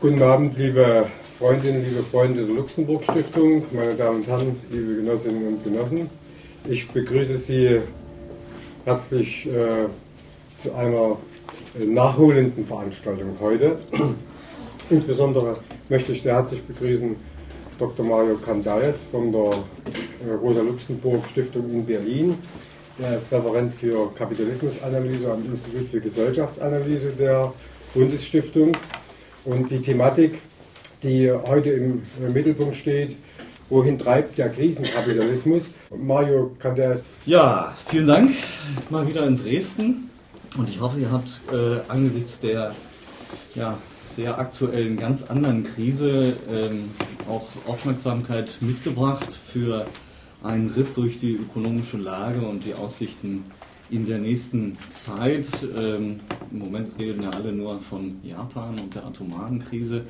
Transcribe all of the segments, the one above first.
Guten Abend, liebe Freundinnen, liebe Freunde der Luxemburg Stiftung, meine Damen und Herren, liebe Genossinnen und Genossen. Ich begrüße Sie herzlich äh, zu einer äh, nachholenden Veranstaltung heute. Insbesondere möchte ich sehr herzlich begrüßen Dr. Mario Candares von der äh, Rosa Luxemburg Stiftung in Berlin. Er ist Referent für Kapitalismusanalyse am Institut für Gesellschaftsanalyse der Bundesstiftung. Und die Thematik, die heute im Mittelpunkt steht, wohin treibt der Krisenkapitalismus? Mario Candares. Ja, vielen Dank. Mal wieder in Dresden. Und ich hoffe, ihr habt äh, angesichts der ja, sehr aktuellen, ganz anderen Krise ähm, auch Aufmerksamkeit mitgebracht für einen Ritt durch die ökonomische Lage und die Aussichten in der nächsten Zeit. Ähm, Im Moment reden ja alle nur von Japan und der atomaren Krise.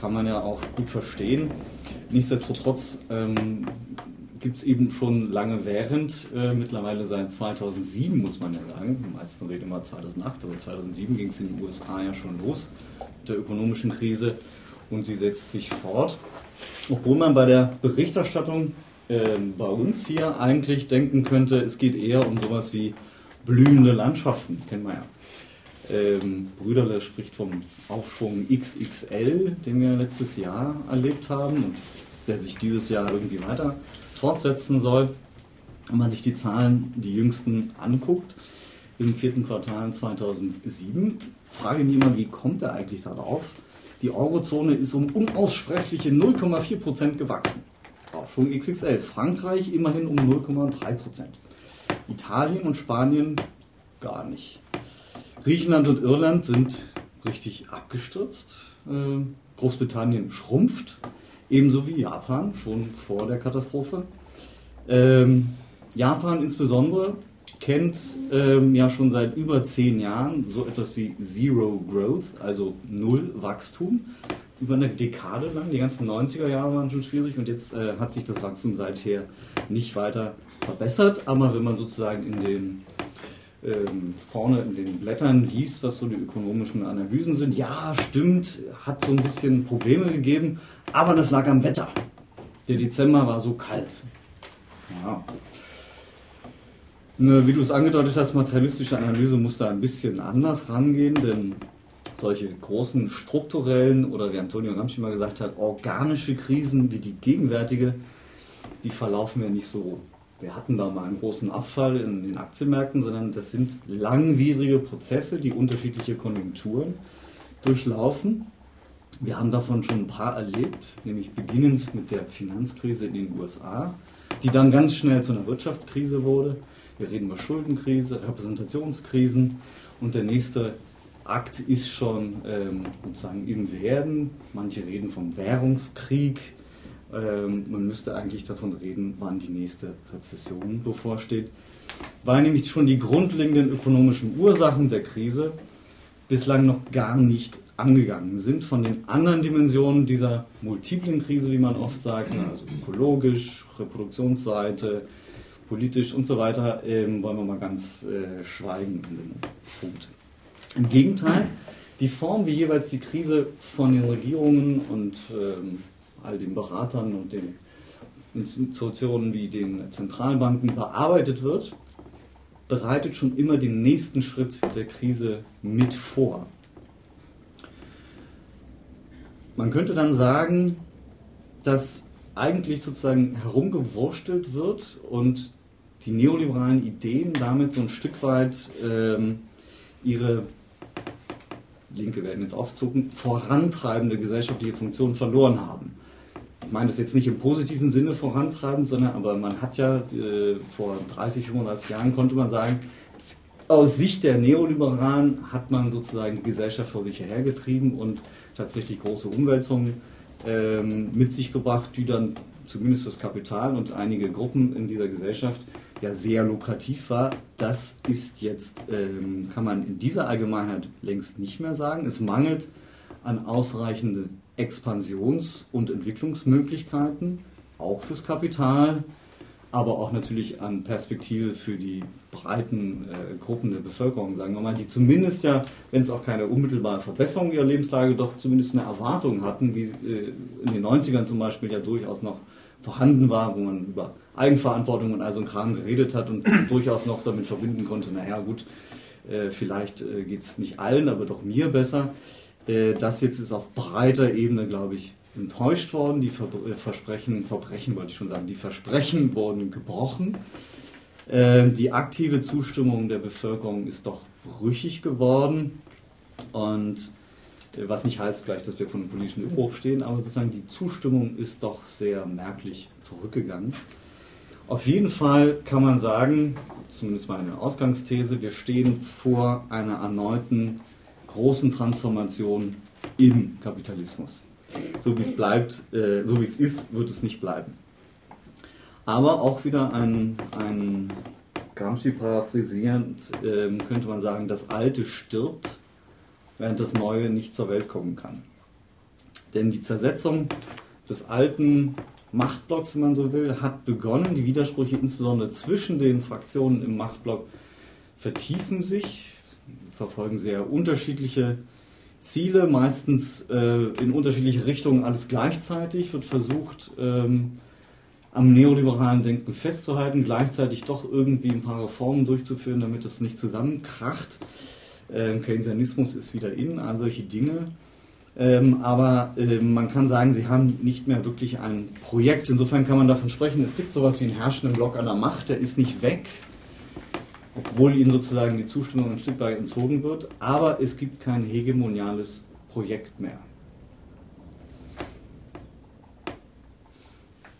Kann man ja auch gut verstehen. Nichtsdestotrotz ähm, gibt es eben schon lange während, äh, mittlerweile seit 2007 muss man ja sagen, die meisten reden immer 2008, aber 2007 ging es in den USA ja schon los mit der ökonomischen Krise und sie setzt sich fort. Obwohl man bei der Berichterstattung äh, bei uns hier eigentlich denken könnte, es geht eher um sowas wie blühende Landschaften, kennen wir ja. Ähm, Brüderle spricht vom Aufschwung XXL, den wir letztes Jahr erlebt haben und der sich dieses Jahr irgendwie weiter fortsetzen soll. Wenn man sich die Zahlen, die jüngsten, anguckt, im vierten Quartal 2007, frage ich mich immer, wie kommt er eigentlich darauf? Die Eurozone ist um unaussprechliche 0,4 Prozent gewachsen. Aufschwung XXL. Frankreich immerhin um 0,3%. Italien und Spanien gar nicht. Griechenland und Irland sind richtig abgestürzt. Äh, Großbritannien schrumpft ebenso wie Japan schon vor der Katastrophe. Ähm, Japan insbesondere kennt ähm, ja schon seit über zehn Jahren so etwas wie Zero Growth, also Null Wachstum. Über eine Dekade lang, die ganzen 90er Jahre waren schon schwierig und jetzt äh, hat sich das Wachstum seither nicht weiter verbessert. Aber wenn man sozusagen in den ähm, vorne in den Blättern liest, was so die ökonomischen Analysen sind, ja, stimmt, hat so ein bisschen Probleme gegeben, aber das lag am Wetter. Der Dezember war so kalt. Ja. Wie du es angedeutet hast, materialistische Analyse muss da ein bisschen anders rangehen, denn solche großen strukturellen oder wie Antonio Gramsci mal gesagt hat, organische Krisen wie die gegenwärtige, die verlaufen ja nicht so wir hatten da mal einen großen Abfall in den Aktienmärkten, sondern das sind langwierige Prozesse, die unterschiedliche Konjunkturen durchlaufen. Wir haben davon schon ein paar erlebt, nämlich beginnend mit der Finanzkrise in den USA, die dann ganz schnell zu einer Wirtschaftskrise wurde. Wir reden über Schuldenkrise, Repräsentationskrisen und der nächste Akt ist schon ähm, sozusagen im Werden. Manche reden vom Währungskrieg, ähm, man müsste eigentlich davon reden, wann die nächste Rezession bevorsteht, weil nämlich schon die grundlegenden ökonomischen Ursachen der Krise bislang noch gar nicht angegangen sind von den anderen Dimensionen dieser multiplen Krise, wie man oft sagt, also ökologisch, Reproduktionsseite, politisch und so weiter, ähm, wollen wir mal ganz äh, schweigen in dem Punkt. Im Gegenteil, die Form, wie jeweils die Krise von den Regierungen und ähm, all den Beratern und den Institutionen wie den Zentralbanken bearbeitet wird, bereitet schon immer den nächsten Schritt der Krise mit vor. Man könnte dann sagen, dass eigentlich sozusagen herumgewurstelt wird und die neoliberalen Ideen damit so ein Stück weit ähm, ihre Linke werden jetzt aufzucken, vorantreibende gesellschaftliche Funktion verloren haben. Ich meine das jetzt nicht im positiven Sinne vorantreiben, sondern aber man hat ja äh, vor 30, 35 Jahren konnte man sagen, aus Sicht der Neoliberalen hat man sozusagen die Gesellschaft vor sich hergetrieben und tatsächlich große Umwälzungen ähm, mit sich gebracht, die dann zumindest fürs Kapital und einige Gruppen in dieser Gesellschaft ja sehr lukrativ war. Das ist jetzt, ähm, kann man in dieser Allgemeinheit längst nicht mehr sagen. Es mangelt an ausreichenden Expansions- und Entwicklungsmöglichkeiten, auch fürs Kapital, aber auch natürlich an Perspektive für die breiten äh, Gruppen der Bevölkerung, sagen wir mal, die zumindest ja, wenn es auch keine unmittelbare Verbesserung ihrer Lebenslage, doch zumindest eine Erwartung hatten, wie äh, in den 90ern zum Beispiel ja durchaus noch vorhanden war, wo man über Eigenverantwortung und all so ein Kram geredet hat und durchaus noch damit verbinden konnte, naja gut, äh, vielleicht äh, geht es nicht allen, aber doch mir besser. Äh, das jetzt ist auf breiter Ebene, glaube ich, enttäuscht worden. Die Ver Versprechen, Verbrechen wollte ich schon sagen, die Versprechen wurden gebrochen. Äh, die aktive Zustimmung der Bevölkerung ist doch brüchig geworden. Und was nicht heißt gleich, dass wir von einem politischen Umbruch stehen, aber sozusagen die Zustimmung ist doch sehr merklich zurückgegangen. Auf jeden Fall kann man sagen, zumindest meine Ausgangsthese, wir stehen vor einer erneuten großen Transformation im Kapitalismus. So wie es bleibt, äh, so wie es ist, wird es nicht bleiben. Aber auch wieder ein, ein Gramsci paraphrasierend äh, könnte man sagen, das Alte stirbt, während das Neue nicht zur Welt kommen kann. Denn die Zersetzung des alten Machtblocks, wenn man so will, hat begonnen. Die Widersprüche insbesondere zwischen den Fraktionen im Machtblock vertiefen sich, verfolgen sehr unterschiedliche Ziele, meistens äh, in unterschiedliche Richtungen, alles gleichzeitig, wird versucht, ähm, am neoliberalen Denken festzuhalten, gleichzeitig doch irgendwie ein paar Reformen durchzuführen, damit es nicht zusammenkracht. Ähm, Keynesianismus ist wieder in, all solche Dinge. Ähm, aber ähm, man kann sagen, sie haben nicht mehr wirklich ein Projekt. Insofern kann man davon sprechen, es gibt sowas wie einen herrschenden Block an der Macht, der ist nicht weg, obwohl ihnen sozusagen die Zustimmung ein Stück weit entzogen wird, aber es gibt kein hegemoniales Projekt mehr.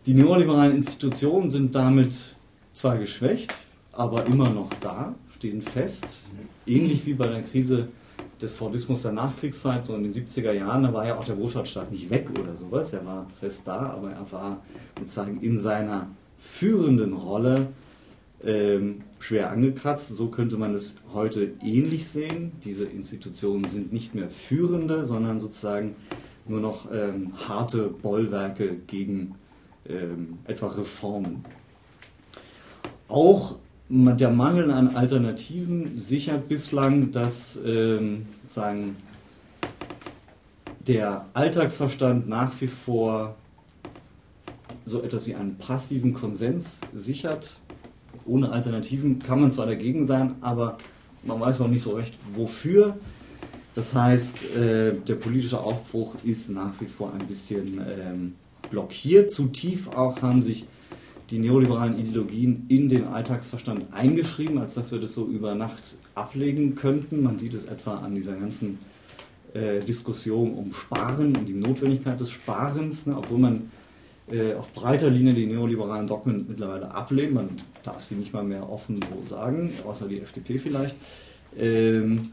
Die neoliberalen Institutionen sind damit zwar geschwächt, aber immer noch da, stehen fest, ähnlich wie bei der Krise des Fordismus der Nachkriegszeit, so in den 70er Jahren, da war ja auch der Wohlfahrtsstaat nicht weg oder sowas, er war fest da, aber er war sozusagen in seiner führenden Rolle ähm, schwer angekratzt. So könnte man es heute ähnlich sehen. Diese Institutionen sind nicht mehr führende, sondern sozusagen nur noch ähm, harte Bollwerke gegen ähm, etwa Reformen. Auch der Mangel an Alternativen sichert bislang, dass ähm, sagen, der Alltagsverstand nach wie vor so etwas wie einen passiven Konsens sichert ohne Alternativen kann man zwar dagegen sein, aber man weiß noch nicht so recht, wofür. Das heißt, äh, der politische Aufbruch ist nach wie vor ein bisschen ähm, blockiert. Zu tief auch haben sich die neoliberalen Ideologien in den Alltagsverstand eingeschrieben, als dass wir das so über Nacht ablegen könnten. Man sieht es etwa an dieser ganzen äh, Diskussion um Sparen und die Notwendigkeit des Sparens, ne, obwohl man äh, auf breiter Linie die neoliberalen Dogmen mittlerweile ablehnen. Man darf sie nicht mal mehr offen so sagen, außer die FDP vielleicht. Ähm,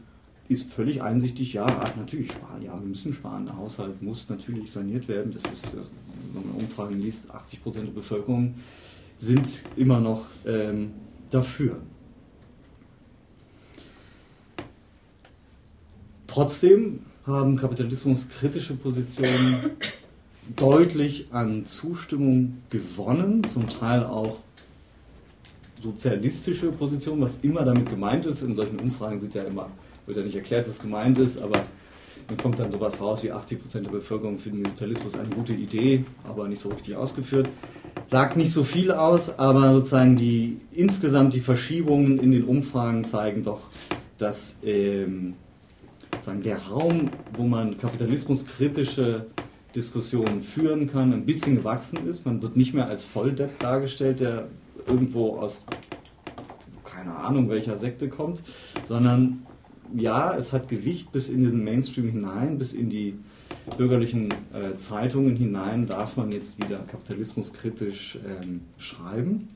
ist völlig einsichtig, ja, natürlich sparen, ja, wir müssen sparen. Der Haushalt muss natürlich saniert werden. Das ist, wenn man Umfragen liest, 80 Prozent der Bevölkerung sind immer noch ähm, dafür. Trotzdem haben kapitalismuskritische Positionen deutlich an Zustimmung gewonnen, zum Teil auch sozialistische Positionen, was immer damit gemeint ist. In solchen Umfragen ja immer, wird ja nicht erklärt, was gemeint ist, aber dann kommt dann sowas raus wie 80% der Bevölkerung finden Sozialismus eine gute Idee, aber nicht so richtig ausgeführt. Sagt nicht so viel aus, aber sozusagen die insgesamt die Verschiebungen in den Umfragen zeigen doch, dass ähm, sozusagen der Raum, wo man kapitalismuskritische Diskussionen führen kann, ein bisschen gewachsen ist. Man wird nicht mehr als Volldepp dargestellt, der irgendwo aus keine Ahnung welcher Sekte kommt, sondern ja, es hat Gewicht bis in den Mainstream hinein, bis in die bürgerlichen äh, Zeitungen hinein darf man jetzt wieder kapitalismuskritisch ähm, schreiben.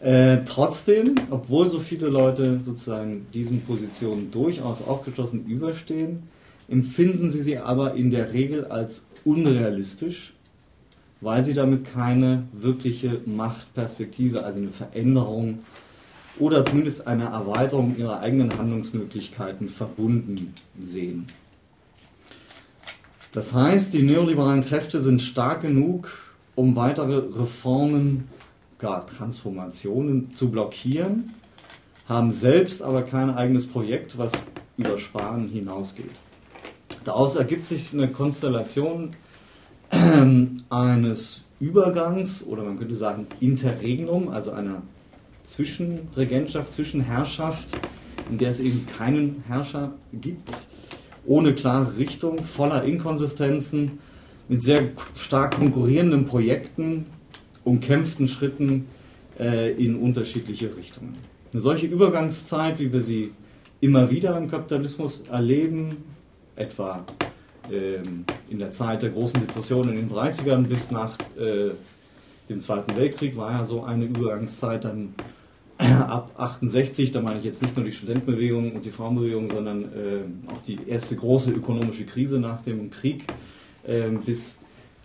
Äh, trotzdem, obwohl so viele Leute sozusagen diesen Positionen durchaus aufgeschlossen überstehen, empfinden sie sie aber in der Regel als unrealistisch, weil sie damit keine wirkliche Machtperspektive, also eine Veränderung oder zumindest eine Erweiterung ihrer eigenen Handlungsmöglichkeiten verbunden sehen. Das heißt, die neoliberalen Kräfte sind stark genug, um weitere Reformen gar Transformationen zu blockieren, haben selbst aber kein eigenes Projekt, was über Sparen hinausgeht. Daraus ergibt sich eine Konstellation eines Übergangs oder man könnte sagen Interregnum, also einer Zwischenregentschaft, Zwischenherrschaft, in der es eben keinen Herrscher gibt, ohne klare Richtung, voller Inkonsistenzen, mit sehr stark konkurrierenden Projekten, umkämpften Schritten äh, in unterschiedliche Richtungen. Eine solche Übergangszeit, wie wir sie immer wieder im Kapitalismus erleben, etwa ähm, in der Zeit der großen Depression in den 30ern bis nach äh, dem Zweiten Weltkrieg, war ja so eine Übergangszeit dann ab 68, da meine ich jetzt nicht nur die Studentenbewegung und die Frauenbewegung, sondern äh, auch die erste große ökonomische Krise nach dem Krieg äh, bis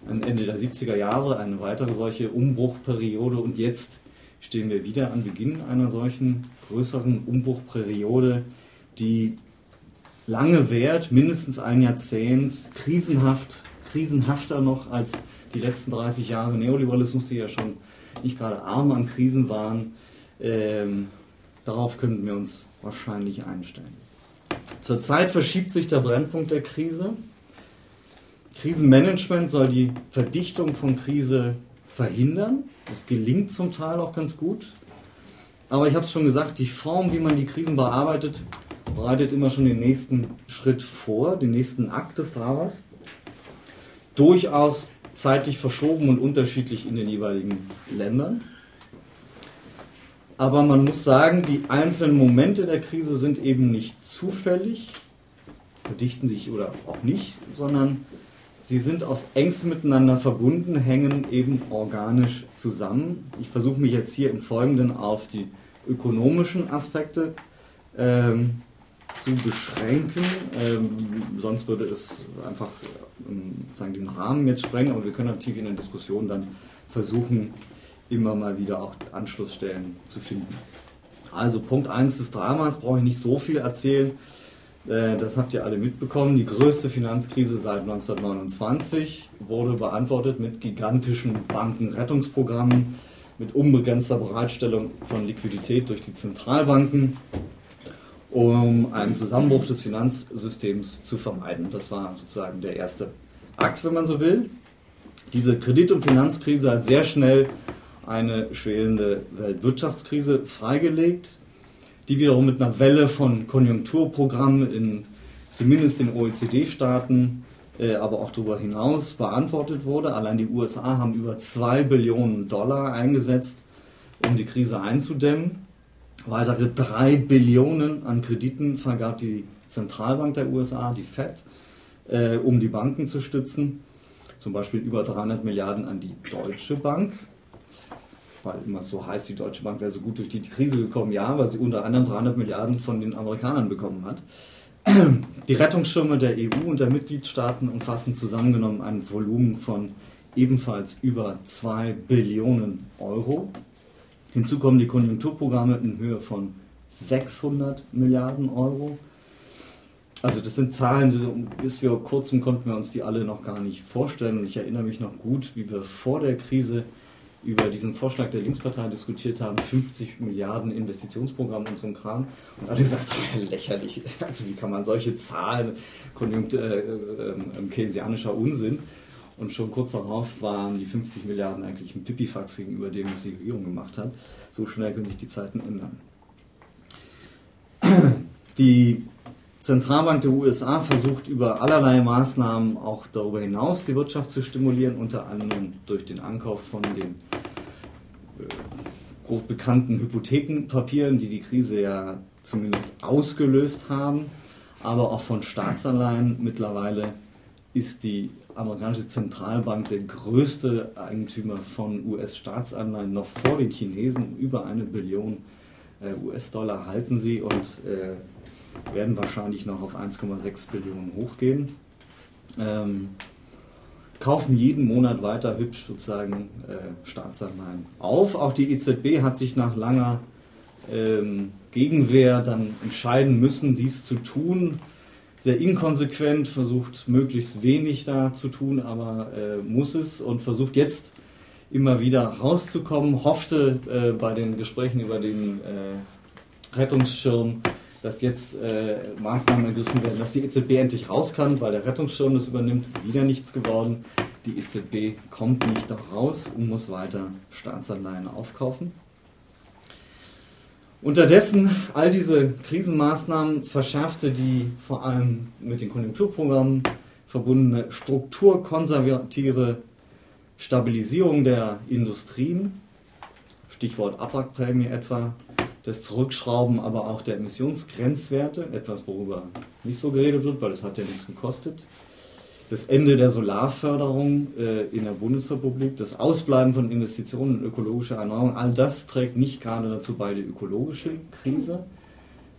Ende der 70er Jahre, eine weitere solche Umbruchperiode und jetzt stehen wir wieder an Beginn einer solchen größeren Umbruchperiode, die lange währt, mindestens ein Jahrzehnt, krisenhaft, krisenhafter noch als die letzten 30 Jahre Neoliberalismus, die ja schon nicht gerade arm an Krisen waren. Ähm, darauf könnten wir uns wahrscheinlich einstellen. Zurzeit verschiebt sich der Brennpunkt der Krise. Krisenmanagement soll die Verdichtung von Krise verhindern. Das gelingt zum Teil auch ganz gut. Aber ich habe es schon gesagt, die Form, wie man die Krisen bearbeitet, bereitet immer schon den nächsten Schritt vor, den nächsten Akt des Dramas. Durchaus zeitlich verschoben und unterschiedlich in den jeweiligen Ländern. Aber man muss sagen, die einzelnen Momente der Krise sind eben nicht zufällig, verdichten sich oder auch nicht, sondern sie sind aus engstem miteinander verbunden, hängen eben organisch zusammen. Ich versuche mich jetzt hier im Folgenden auf die ökonomischen Aspekte ähm, zu beschränken. Ähm, sonst würde es einfach ähm, sagen, den Rahmen jetzt sprengen, aber wir können natürlich in der Diskussion dann versuchen, immer mal wieder auch Anschlussstellen zu finden. Also Punkt 1 des Dramas brauche ich nicht so viel erzählen. Äh, das habt ihr alle mitbekommen. Die größte Finanzkrise seit 1929 wurde beantwortet mit gigantischen Bankenrettungsprogrammen, mit unbegrenzter Bereitstellung von Liquidität durch die Zentralbanken um einen Zusammenbruch des Finanzsystems zu vermeiden. Das war sozusagen der erste Akt, wenn man so will. Diese Kredit- und Finanzkrise hat sehr schnell eine schwelende Weltwirtschaftskrise freigelegt, die wiederum mit einer Welle von Konjunkturprogrammen in zumindest den OECD-Staaten, äh, aber auch darüber hinaus beantwortet wurde. Allein die USA haben über 2 Billionen Dollar eingesetzt, um die Krise einzudämmen. Weitere 3 Billionen an Krediten vergab die Zentralbank der USA, die Fed, äh, um die Banken zu stützen. Zum Beispiel über 300 Milliarden an die Deutsche Bank. Weil immer so heißt, die Deutsche Bank wäre so gut durch die Krise gekommen. Ja, weil sie unter anderem 300 Milliarden von den Amerikanern bekommen hat. Die Rettungsschirme der EU und der Mitgliedstaaten umfassen zusammengenommen ein Volumen von ebenfalls über 2 Billionen Euro. Hinzu kommen die Konjunkturprogramme in Höhe von 600 Milliarden Euro. Also das sind Zahlen, bis wir kurzem konnten wir uns die alle noch gar nicht vorstellen. Und ich erinnere mich noch gut, wie wir vor der Krise über diesen Vorschlag der Linkspartei diskutiert haben, 50 Milliarden Investitionsprogramm und so ein Kram. Und alle gesagt haben, lächerlich, also wie kann man solche Zahlen, Konjunktur, äh, äh, äh, keynesianischer Unsinn. Und schon kurz darauf waren die 50 Milliarden eigentlich ein Pipifax gegenüber dem, was die Regierung gemacht hat. So schnell können sich die Zeiten ändern. Die Zentralbank der USA versucht über allerlei Maßnahmen auch darüber hinaus die Wirtschaft zu stimulieren, unter anderem durch den Ankauf von den äh, bekannten Hypothekenpapieren, die die Krise ja zumindest ausgelöst haben, aber auch von Staatsanleihen. Mittlerweile ist die amerikanische Zentralbank der größte Eigentümer von US-Staatsanleihen noch vor den Chinesen. Über eine Billion äh, US-Dollar halten sie. Und äh, werden wahrscheinlich noch auf 1,6 Billionen hochgehen. Ähm, kaufen jeden Monat weiter hübsch sozusagen äh, Staatsanleihen auf. Auch die EZB hat sich nach langer ähm, Gegenwehr dann entscheiden müssen, dies zu tun sehr inkonsequent, versucht möglichst wenig da zu tun, aber äh, muss es und versucht jetzt immer wieder rauszukommen, hoffte äh, bei den Gesprächen über den äh, Rettungsschirm, dass jetzt äh, Maßnahmen ergriffen werden, dass die EZB endlich raus kann, weil der Rettungsschirm das übernimmt. Wieder nichts geworden. Die EZB kommt nicht raus und muss weiter Staatsanleihen aufkaufen. Unterdessen all diese Krisenmaßnahmen verschärfte die vor allem mit den Konjunkturprogrammen verbundene strukturkonservative Stabilisierung der Industrien, Stichwort Abwrackprämie etwa, das Zurückschrauben aber auch der Emissionsgrenzwerte, etwas worüber nicht so geredet wird, weil es hat ja nichts gekostet, das Ende der Solarförderung äh, in der Bundesrepublik, das Ausbleiben von Investitionen in ökologische Erneuerung, all das trägt nicht gerade dazu bei, die ökologische Krise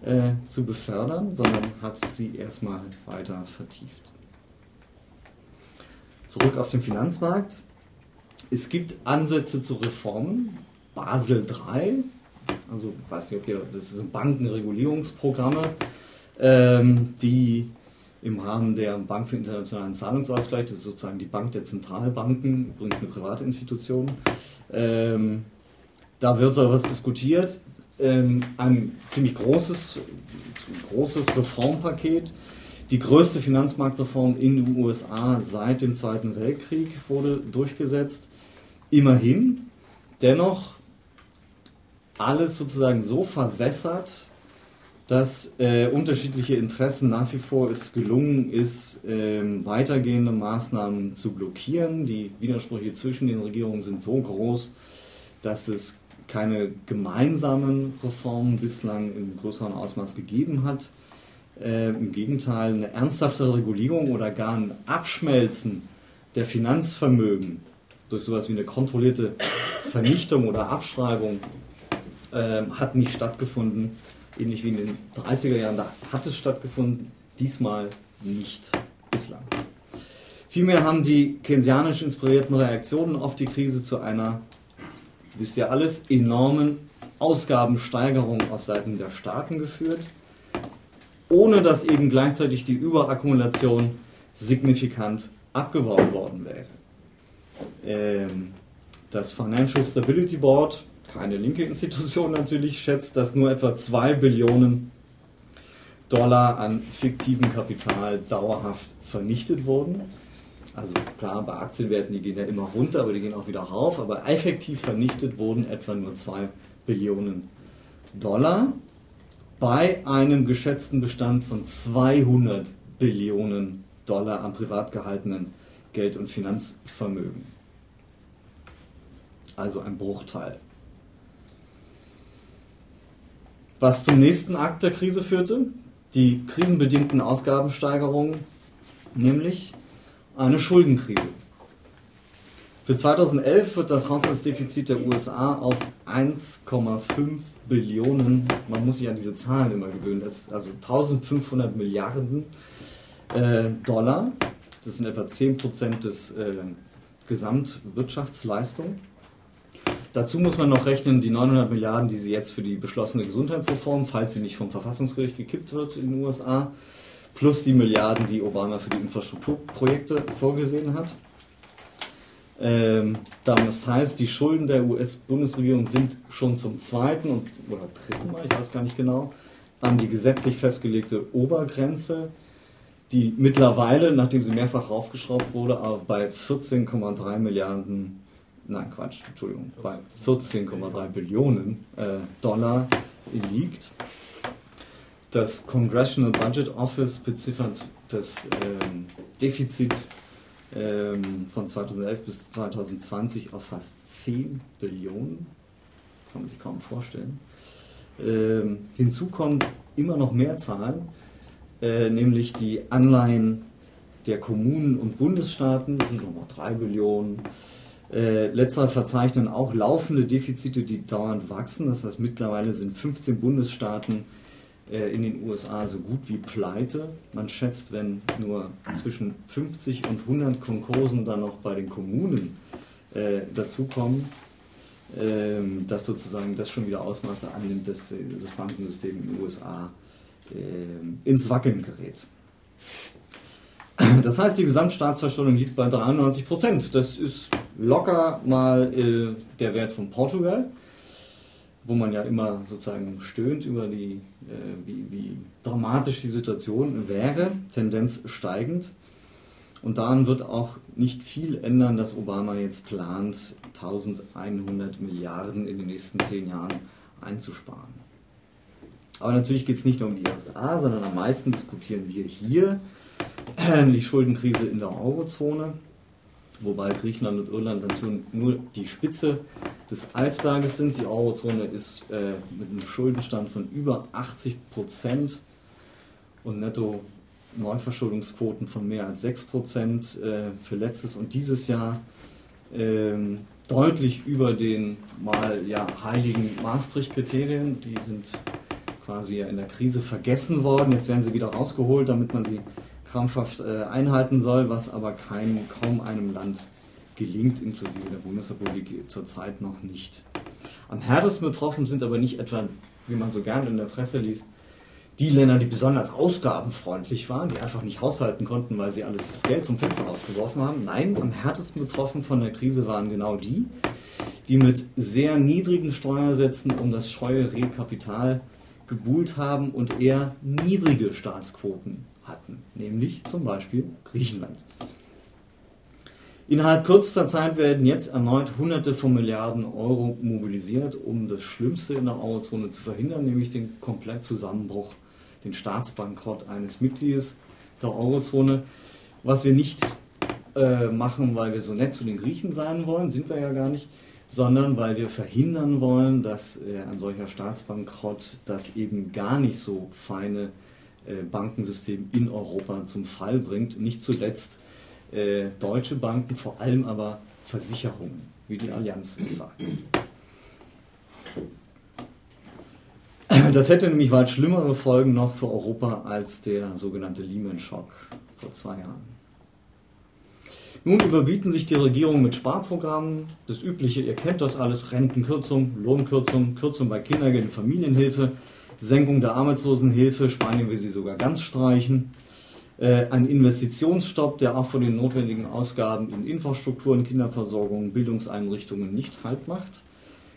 äh, zu befördern, sondern hat sie erstmal weiter vertieft. Zurück auf den Finanzmarkt. Es gibt Ansätze zu Reformen. Basel III, also ich weiß nicht, ob ihr, das sind Bankenregulierungsprogramme, ähm, die im Rahmen der Bank für internationalen Zahlungsausgleich, das ist sozusagen die Bank der Zentralbanken, übrigens eine private Institution, ähm, da wird so was diskutiert. Ähm, ein ziemlich großes, großes Reformpaket. Die größte Finanzmarktreform in den USA seit dem Zweiten Weltkrieg wurde durchgesetzt. Immerhin, dennoch alles sozusagen so verwässert, dass äh, unterschiedliche Interessen nach wie vor es gelungen ist, äh, weitergehende Maßnahmen zu blockieren. Die Widersprüche zwischen den Regierungen sind so groß, dass es keine gemeinsamen Reformen bislang in größerem Ausmaß gegeben hat. Äh, Im Gegenteil, eine ernsthafte Regulierung oder gar ein Abschmelzen der Finanzvermögen durch sowas wie eine kontrollierte Vernichtung oder Abschreibung ähm, hat nicht stattgefunden ähnlich wie in den 30er Jahren, da hat es stattgefunden, diesmal nicht bislang. Vielmehr haben die keynesianisch inspirierten Reaktionen auf die Krise zu einer, wisst ihr alles, enormen Ausgabensteigerung auf Seiten der Staaten geführt, ohne dass eben gleichzeitig die Überakkumulation signifikant abgebaut worden wäre. Ähm, das Financial Stability Board keine linke Institution natürlich, schätzt, dass nur etwa 2 Billionen Dollar an fiktivem Kapital dauerhaft vernichtet wurden. Also klar, bei Aktienwerten, die gehen ja immer runter, aber die gehen auch wieder rauf. Aber effektiv vernichtet wurden etwa nur 2 Billionen Dollar bei einem geschätzten Bestand von 200 Billionen Dollar an privat gehaltenen Geld- und Finanzvermögen. Also ein Bruchteil was zum nächsten Akt der Krise führte, die krisenbedingten Ausgabensteigerungen, nämlich eine Schuldenkrise. Für 2011 wird das Haushaltsdefizit der USA auf 1,5 Billionen, man muss sich an diese Zahlen immer gewöhnen, also 1500 Milliarden äh, Dollar, das sind etwa 10% des äh, Gesamtwirtschaftsleistung Dazu muss man noch rechnen, die 900 Milliarden, die sie jetzt für die beschlossene Gesundheitsreform, falls sie nicht vom Verfassungsgericht gekippt wird in den USA, plus die Milliarden, die Obama für die Infrastrukturprojekte vorgesehen hat. Ähm, das heißt, die Schulden der US-Bundesregierung sind schon zum zweiten und, oder dritten Mal, ich weiß gar nicht genau, an die gesetzlich festgelegte Obergrenze, die mittlerweile, nachdem sie mehrfach raufgeschraubt wurde, bei 14,3 Milliarden nein Quatsch, Entschuldigung, bei 14,3 Billionen äh, Dollar liegt. Das Congressional Budget Office beziffert das ähm, Defizit ähm, von 2011 bis 2020 auf fast 10 Billionen. Kann man sich kaum vorstellen. Ähm, hinzu kommen immer noch mehr Zahlen, äh, nämlich die Anleihen der Kommunen und Bundesstaaten, das sind nochmal 3 Billionen. Äh, letzterer verzeichnen auch laufende Defizite, die dauernd wachsen. Das heißt, mittlerweile sind 15 Bundesstaaten äh, in den USA so gut wie pleite. Man schätzt, wenn nur zwischen 50 und 100 Konkursen dann noch bei den Kommunen äh, dazukommen, ähm, dass sozusagen das schon wieder Ausmaße annimmt, dass das Bankensystem in den USA ähm, ins Wackeln gerät. Das heißt, die Gesamtstaatsverschuldung liegt bei 93 Prozent. Das ist locker mal äh, der Wert von Portugal, wo man ja immer sozusagen stöhnt über die, äh, wie, wie dramatisch die Situation wäre, Tendenz steigend. Und daran wird auch nicht viel ändern, dass Obama jetzt plant, 1100 Milliarden in den nächsten zehn Jahren einzusparen. Aber natürlich geht es nicht nur um die USA, sondern am meisten diskutieren wir hier die Schuldenkrise in der Eurozone, wobei Griechenland und Irland natürlich nur die Spitze des Eisberges sind. Die Eurozone ist äh, mit einem Schuldenstand von über 80 Prozent und netto Neuverschuldungsquoten von mehr als 6 Prozent äh, für letztes und dieses Jahr ähm, deutlich über den mal ja, heiligen Maastricht-Kriterien. Die sind quasi in der Krise vergessen worden. Jetzt werden sie wieder rausgeholt, damit man sie krampfhaft äh, einhalten soll, was aber kein, kaum einem Land gelingt, inklusive der Bundesrepublik zurzeit noch nicht. Am härtesten betroffen sind aber nicht etwa, wie man so gerne in der Presse liest, die Länder, die besonders ausgabenfreundlich waren, die einfach nicht haushalten konnten, weil sie alles das Geld zum Fenster rausgeworfen haben. Nein, am härtesten betroffen von der Krise waren genau die, die mit sehr niedrigen Steuersätzen um das scheue Rehkapital gebuhlt haben und eher niedrige Staatsquoten hatten, nämlich zum Beispiel Griechenland. Innerhalb kürzester Zeit werden jetzt erneut Hunderte von Milliarden Euro mobilisiert, um das Schlimmste in der Eurozone zu verhindern, nämlich den Komplettzusammenbruch den Staatsbankrott eines Mitgliedes der Eurozone, was wir nicht äh, machen, weil wir so nett zu den Griechen sein wollen, sind wir ja gar nicht, sondern weil wir verhindern wollen, dass äh, ein solcher Staatsbankrott das eben gar nicht so feine Bankensystem in Europa zum Fall bringt. Nicht zuletzt äh, deutsche Banken, vor allem aber Versicherungen, wie die Allianz etwa. Das hätte nämlich weit schlimmere Folgen noch für Europa als der sogenannte Lehman-Schock vor zwei Jahren. Nun überbieten sich die Regierungen mit Sparprogrammen. Das Übliche, ihr kennt das alles, Rentenkürzung, Lohnkürzung, Kürzung bei Kindergeld und Familienhilfe, Senkung der Arbeitslosenhilfe, Spanien will sie sogar ganz streichen. Äh, ein Investitionsstopp, der auch von den notwendigen Ausgaben in Infrastrukturen, Kinderversorgung, Bildungseinrichtungen nicht halt macht.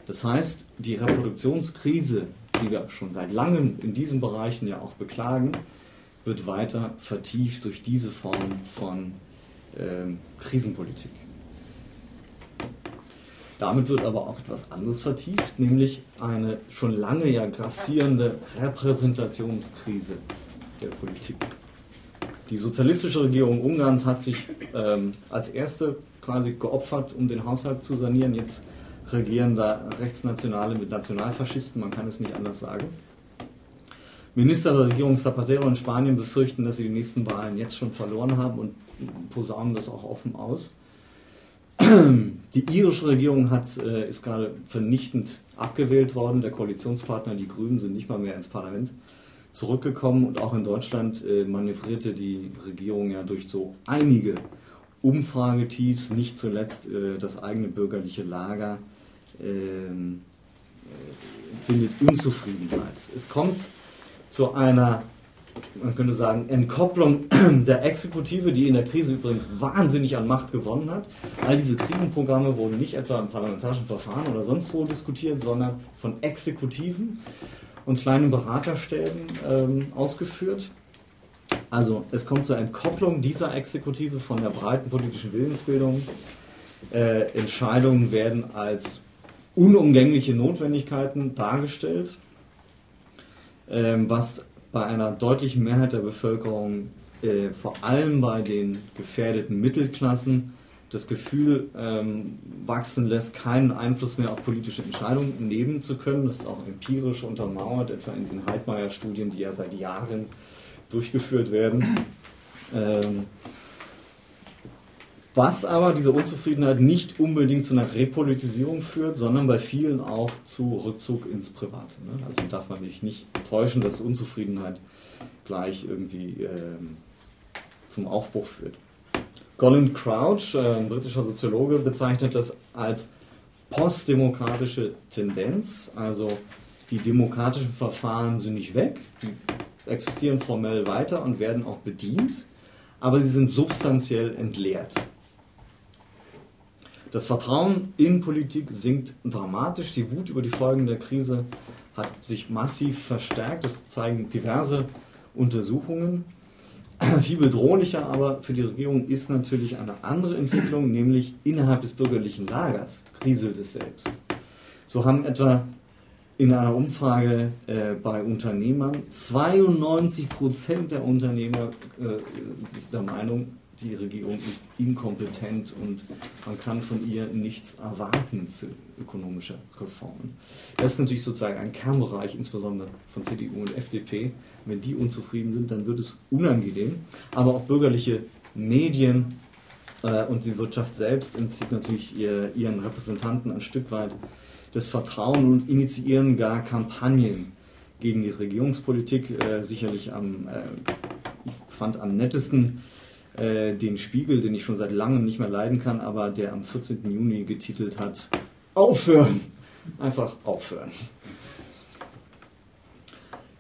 Das heißt, die Reproduktionskrise die wir schon seit langem in diesen Bereichen ja auch beklagen, wird weiter vertieft durch diese Form von äh, Krisenpolitik. Damit wird aber auch etwas anderes vertieft, nämlich eine schon lange ja grassierende Repräsentationskrise der Politik. Die sozialistische Regierung Ungarns hat sich ähm, als erste quasi geopfert, um den Haushalt zu sanieren. Jetzt regieren da Rechtsnationale mit Nationalfaschisten, man kann es nicht anders sagen. Minister der Regierung Zapatero in Spanien befürchten, dass sie die nächsten Wahlen jetzt schon verloren haben und posaunen das auch offen aus. Die irische Regierung hat, äh, ist gerade vernichtend abgewählt worden. Der Koalitionspartner, die Grünen, sind nicht mal mehr ins Parlament zurückgekommen. Und auch in Deutschland äh, manövrierte die Regierung ja durch so einige Umfragetiefs, nicht zuletzt äh, das eigene bürgerliche Lager ähm, äh, findet Unzufriedenheit. Es kommt zu einer, man könnte sagen, Entkopplung der Exekutive, die in der Krise übrigens wahnsinnig an Macht gewonnen hat. All diese Krisenprogramme wurden nicht etwa im parlamentarischen Verfahren oder sonst wo diskutiert, sondern von Exekutiven und kleinen Beraterstäben ähm, ausgeführt. Also es kommt zur Entkopplung dieser Exekutive von der breiten politischen Willensbildung. Äh, Entscheidungen werden als unumgängliche Notwendigkeiten dargestellt, ähm, was bei einer deutlichen Mehrheit der Bevölkerung, äh, vor allem bei den gefährdeten Mittelklassen, das Gefühl ähm, wachsen lässt, keinen Einfluss mehr auf politische Entscheidungen nehmen zu können. Das ist auch empirisch untermauert, etwa in den Heidmeier-Studien, die ja seit Jahren durchgeführt werden. Ähm, was aber diese Unzufriedenheit nicht unbedingt zu einer Repolitisierung führt, sondern bei vielen auch zu Rückzug ins Private. Ne? Also darf man sich nicht täuschen, dass Unzufriedenheit gleich irgendwie ähm, zum Aufbruch führt. Colin Crouch, äh, ein britischer Soziologe, bezeichnet das als postdemokratische Tendenz. Also die demokratischen Verfahren sind nicht weg, die existieren formell weiter und werden auch bedient aber sie sind substanziell entleert. Das Vertrauen in Politik sinkt dramatisch. Die Wut über die Folgen der Krise hat sich massiv verstärkt. Das zeigen diverse Untersuchungen. Viel bedrohlicher aber für die Regierung ist natürlich eine andere Entwicklung, nämlich innerhalb des bürgerlichen Lagers kriselt es selbst. So haben etwa in einer Umfrage äh, bei Unternehmern 92 Prozent der Unternehmer äh, der Meinung, die Regierung ist inkompetent und man kann von ihr nichts erwarten für ökonomische Reformen. Das ist natürlich sozusagen ein Kernbereich, insbesondere von CDU und FDP. Wenn die unzufrieden sind, dann wird es unangenehm. Aber auch bürgerliche Medien äh, und die Wirtschaft selbst entzieht natürlich ihr, ihren Repräsentanten ein Stück weit das Vertrauen und initiieren gar Kampagnen gegen die Regierungspolitik. Äh, sicherlich am, äh, ich fand am nettesten äh, den Spiegel, den ich schon seit langem nicht mehr leiden kann, aber der am 14. Juni getitelt hat, aufhören. Einfach aufhören.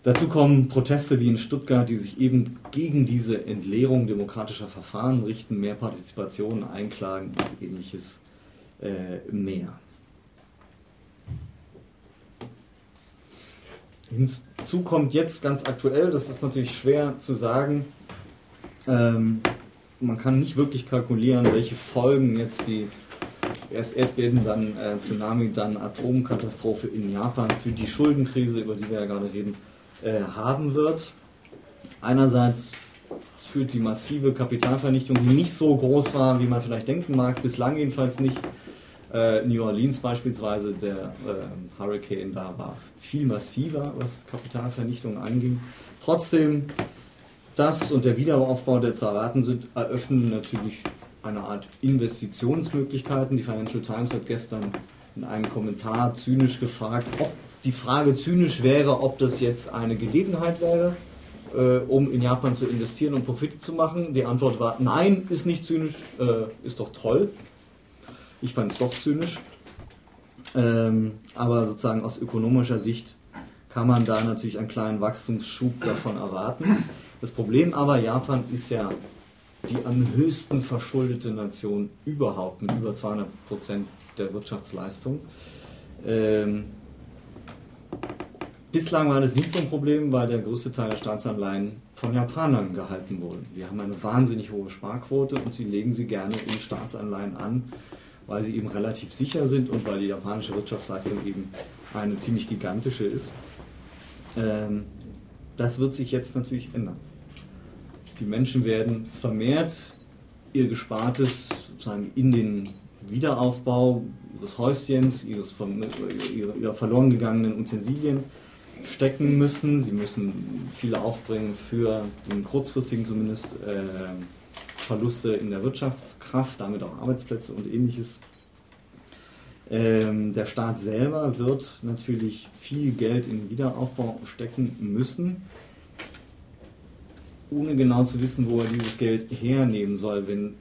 Dazu kommen Proteste wie in Stuttgart, die sich eben gegen diese Entleerung demokratischer Verfahren richten, mehr Partizipation, Einklagen und ähnliches äh, mehr. Hinzu kommt jetzt ganz aktuell, das ist natürlich schwer zu sagen, ähm, man kann nicht wirklich kalkulieren, welche Folgen jetzt die erst Erdbeben, dann äh, Tsunami, dann Atomkatastrophe in Japan für die Schuldenkrise, über die wir ja gerade reden, äh, haben wird. Einerseits führt die massive Kapitalvernichtung, die nicht so groß war, wie man vielleicht denken mag, bislang jedenfalls nicht. Äh, New Orleans beispielsweise, der äh, Hurricane da war viel massiver, was Kapitalvernichtung anging. Trotzdem das und der Wiederaufbau, der zu erwarten sind, eröffnen natürlich eine Art Investitionsmöglichkeiten. Die Financial Times hat gestern in einem Kommentar zynisch gefragt, ob die Frage zynisch wäre, ob das jetzt eine Gelegenheit wäre, äh, um in Japan zu investieren und Profite zu machen. Die Antwort war, nein, ist nicht zynisch, äh, ist doch toll. Ich fand es doch zynisch. Ähm, aber sozusagen aus ökonomischer Sicht kann man da natürlich einen kleinen Wachstumsschub davon erwarten. Das Problem aber, Japan ist ja die am höchsten verschuldete Nation überhaupt mit über 200 Prozent der Wirtschaftsleistung. Ähm, bislang war das nicht so ein Problem, weil der größte Teil der Staatsanleihen von Japanern gehalten wurde. Die haben eine wahnsinnig hohe Sparquote und sie legen sie gerne in Staatsanleihen an, weil sie eben relativ sicher sind und weil die japanische Wirtschaftsleistung eben eine ziemlich gigantische ist. Ähm, das wird sich jetzt natürlich ändern. Die Menschen werden vermehrt ihr Gespartes sozusagen in den Wiederaufbau ihres Häuschens, ihres, ihrer, verloren gegangenen Utensilien stecken müssen. Sie müssen viele aufbringen für den kurzfristigen zumindest äh, Verluste in der Wirtschaftskraft, damit auch Arbeitsplätze und ähnliches. Ähm, der Staat selber wird natürlich viel Geld in den Wiederaufbau stecken müssen ohne genau zu wissen, wo er dieses Geld hernehmen soll, wenn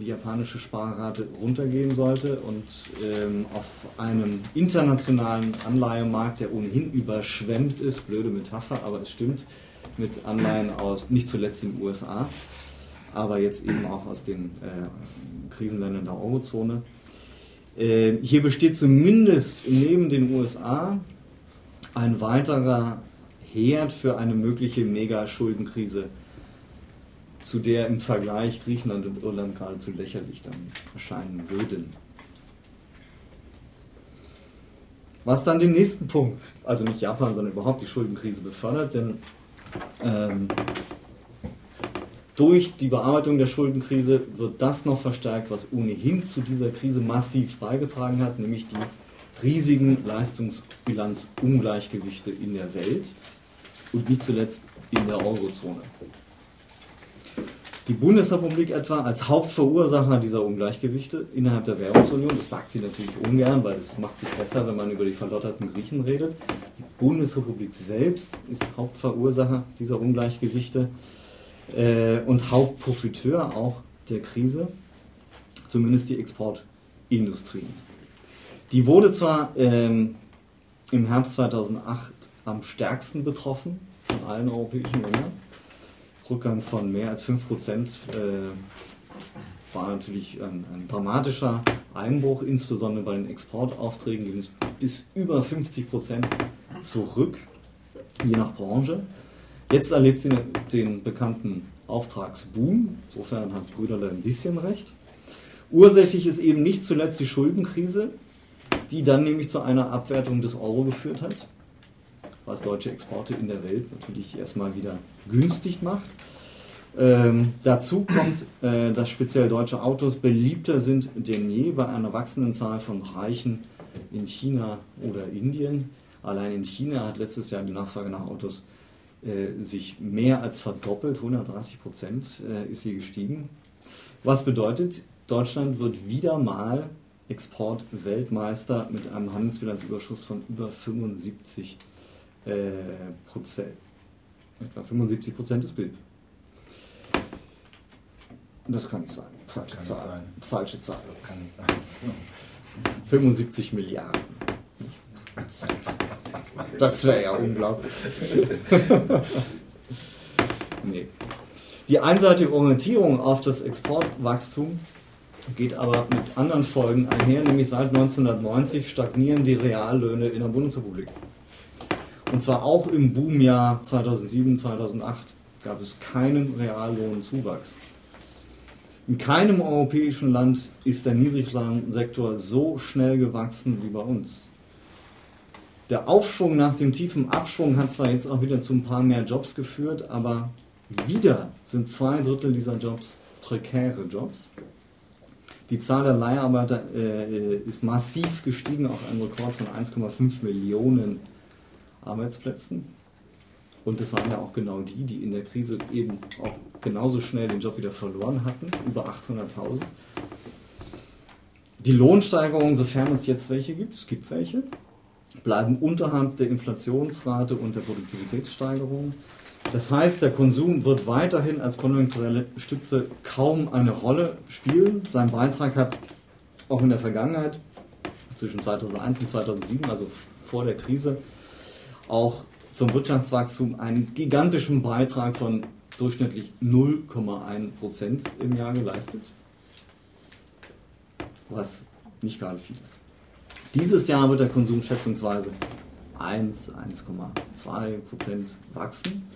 die japanische Sparrate runtergehen sollte und ähm, auf einem internationalen Anleihemarkt, der ohnehin überschwemmt ist, blöde Metapher, aber es stimmt, mit Anleihen aus, nicht zuletzt den USA, aber jetzt eben auch aus den äh, Krisenländern der Eurozone. Äh, hier besteht zumindest neben den USA ein weiterer Herd für eine mögliche Mega-Schuldenkrise zu der im Vergleich Griechenland und Irland geradezu lächerlich dann erscheinen würden. Was dann den nächsten Punkt, also nicht Japan, sondern überhaupt die Schuldenkrise befördert, denn ähm, durch die Bearbeitung der Schuldenkrise wird das noch verstärkt, was ohnehin zu dieser Krise massiv beigetragen hat, nämlich die riesigen Leistungsbilanzungleichgewichte in der Welt und nicht zuletzt in der Eurozone. Die Bundesrepublik etwa als Hauptverursacher dieser Ungleichgewichte innerhalb der Währungsunion, das sagt sie natürlich ungern, weil es macht sich besser, wenn man über die verlotterten Griechen redet. Die Bundesrepublik selbst ist Hauptverursacher dieser Ungleichgewichte äh, und Hauptprofiteur auch der Krise, zumindest die Exportindustrie. Die wurde zwar ähm, im Herbst 2008 am stärksten betroffen von allen europäischen Ländern, Rückgang von mehr als 5% äh, war natürlich ein, ein, dramatischer Einbruch, insbesondere bei den Exportaufträgen ging es bis über 50% zurück, je nach Branche. Jetzt erlebt sie den bekannten Auftragsboom, insofern hat Brüderle ein bisschen recht. Ursächlich ist eben nicht zuletzt die Schuldenkrise, die dann nämlich zu einer Abwertung des Euro geführt hat, was deutsche Exporte in der Welt natürlich erstmal wieder günstig macht. Ähm, dazu kommt, äh, dass speziell deutsche Autos beliebter sind denn je bei einer wachsenden Zahl von Reichen in China oder Indien. Allein in China hat letztes Jahr die Nachfrage nach Autos äh, sich mehr als verdoppelt, 130 Prozent äh, ist sie gestiegen. Was bedeutet, Deutschland wird wieder mal Exportweltmeister mit einem Handelsbilanzüberschuss von über 75 äh, Prozent. Etwa 75 Prozent des BIP. Das kann nicht sein. Falsche Zahl. Nicht sein. Falsche Zahl. Das kann nicht sein. 75 Milliarden. Das wäre ja unglaublich. nee. Die einseitige Orientierung auf das Exportwachstum geht aber mit anderen Folgen einher, nämlich seit 1990 stagnieren die Reallöhne in der Bundesrepublik. Und zwar auch im Boomjahr 2007, 2008 gab es keinen Reallohnzuwachs. In keinem europäischen Land ist der Niedriglohnsektor so schnell gewachsen wie bei uns. Der Aufschwung nach dem tiefen Abschwung hat zwar jetzt auch wieder zu ein paar mehr Jobs geführt, aber wieder sind zwei Drittel dieser Jobs prekäre Jobs. Die Zahl der Leiharbeiter äh, ist massiv gestiegen auf einen Rekord von 1,5 Millionen Arbeitsplätzen. Und das waren ja auch genau die, die in der Krise eben auch genauso schnell den Job wieder verloren hatten, über 800.000. Die Lohnsteigerungen, sofern es jetzt welche gibt, es gibt welche, bleiben unterhalb der Inflationsrate und der Produktivitätssteigerung. Das heißt, der Konsum wird weiterhin als konjunkturelle Stütze kaum eine Rolle spielen. Sein Beitrag hat auch in der Vergangenheit, zwischen 2001 und 2007, also vor der Krise, auch zum Wirtschaftswachstum einen gigantischen Beitrag von durchschnittlich 0,1 Prozent im Jahr geleistet, was nicht gerade viel ist. Dieses Jahr wird der Konsum schätzungsweise 1, 1,2 Prozent wachsen,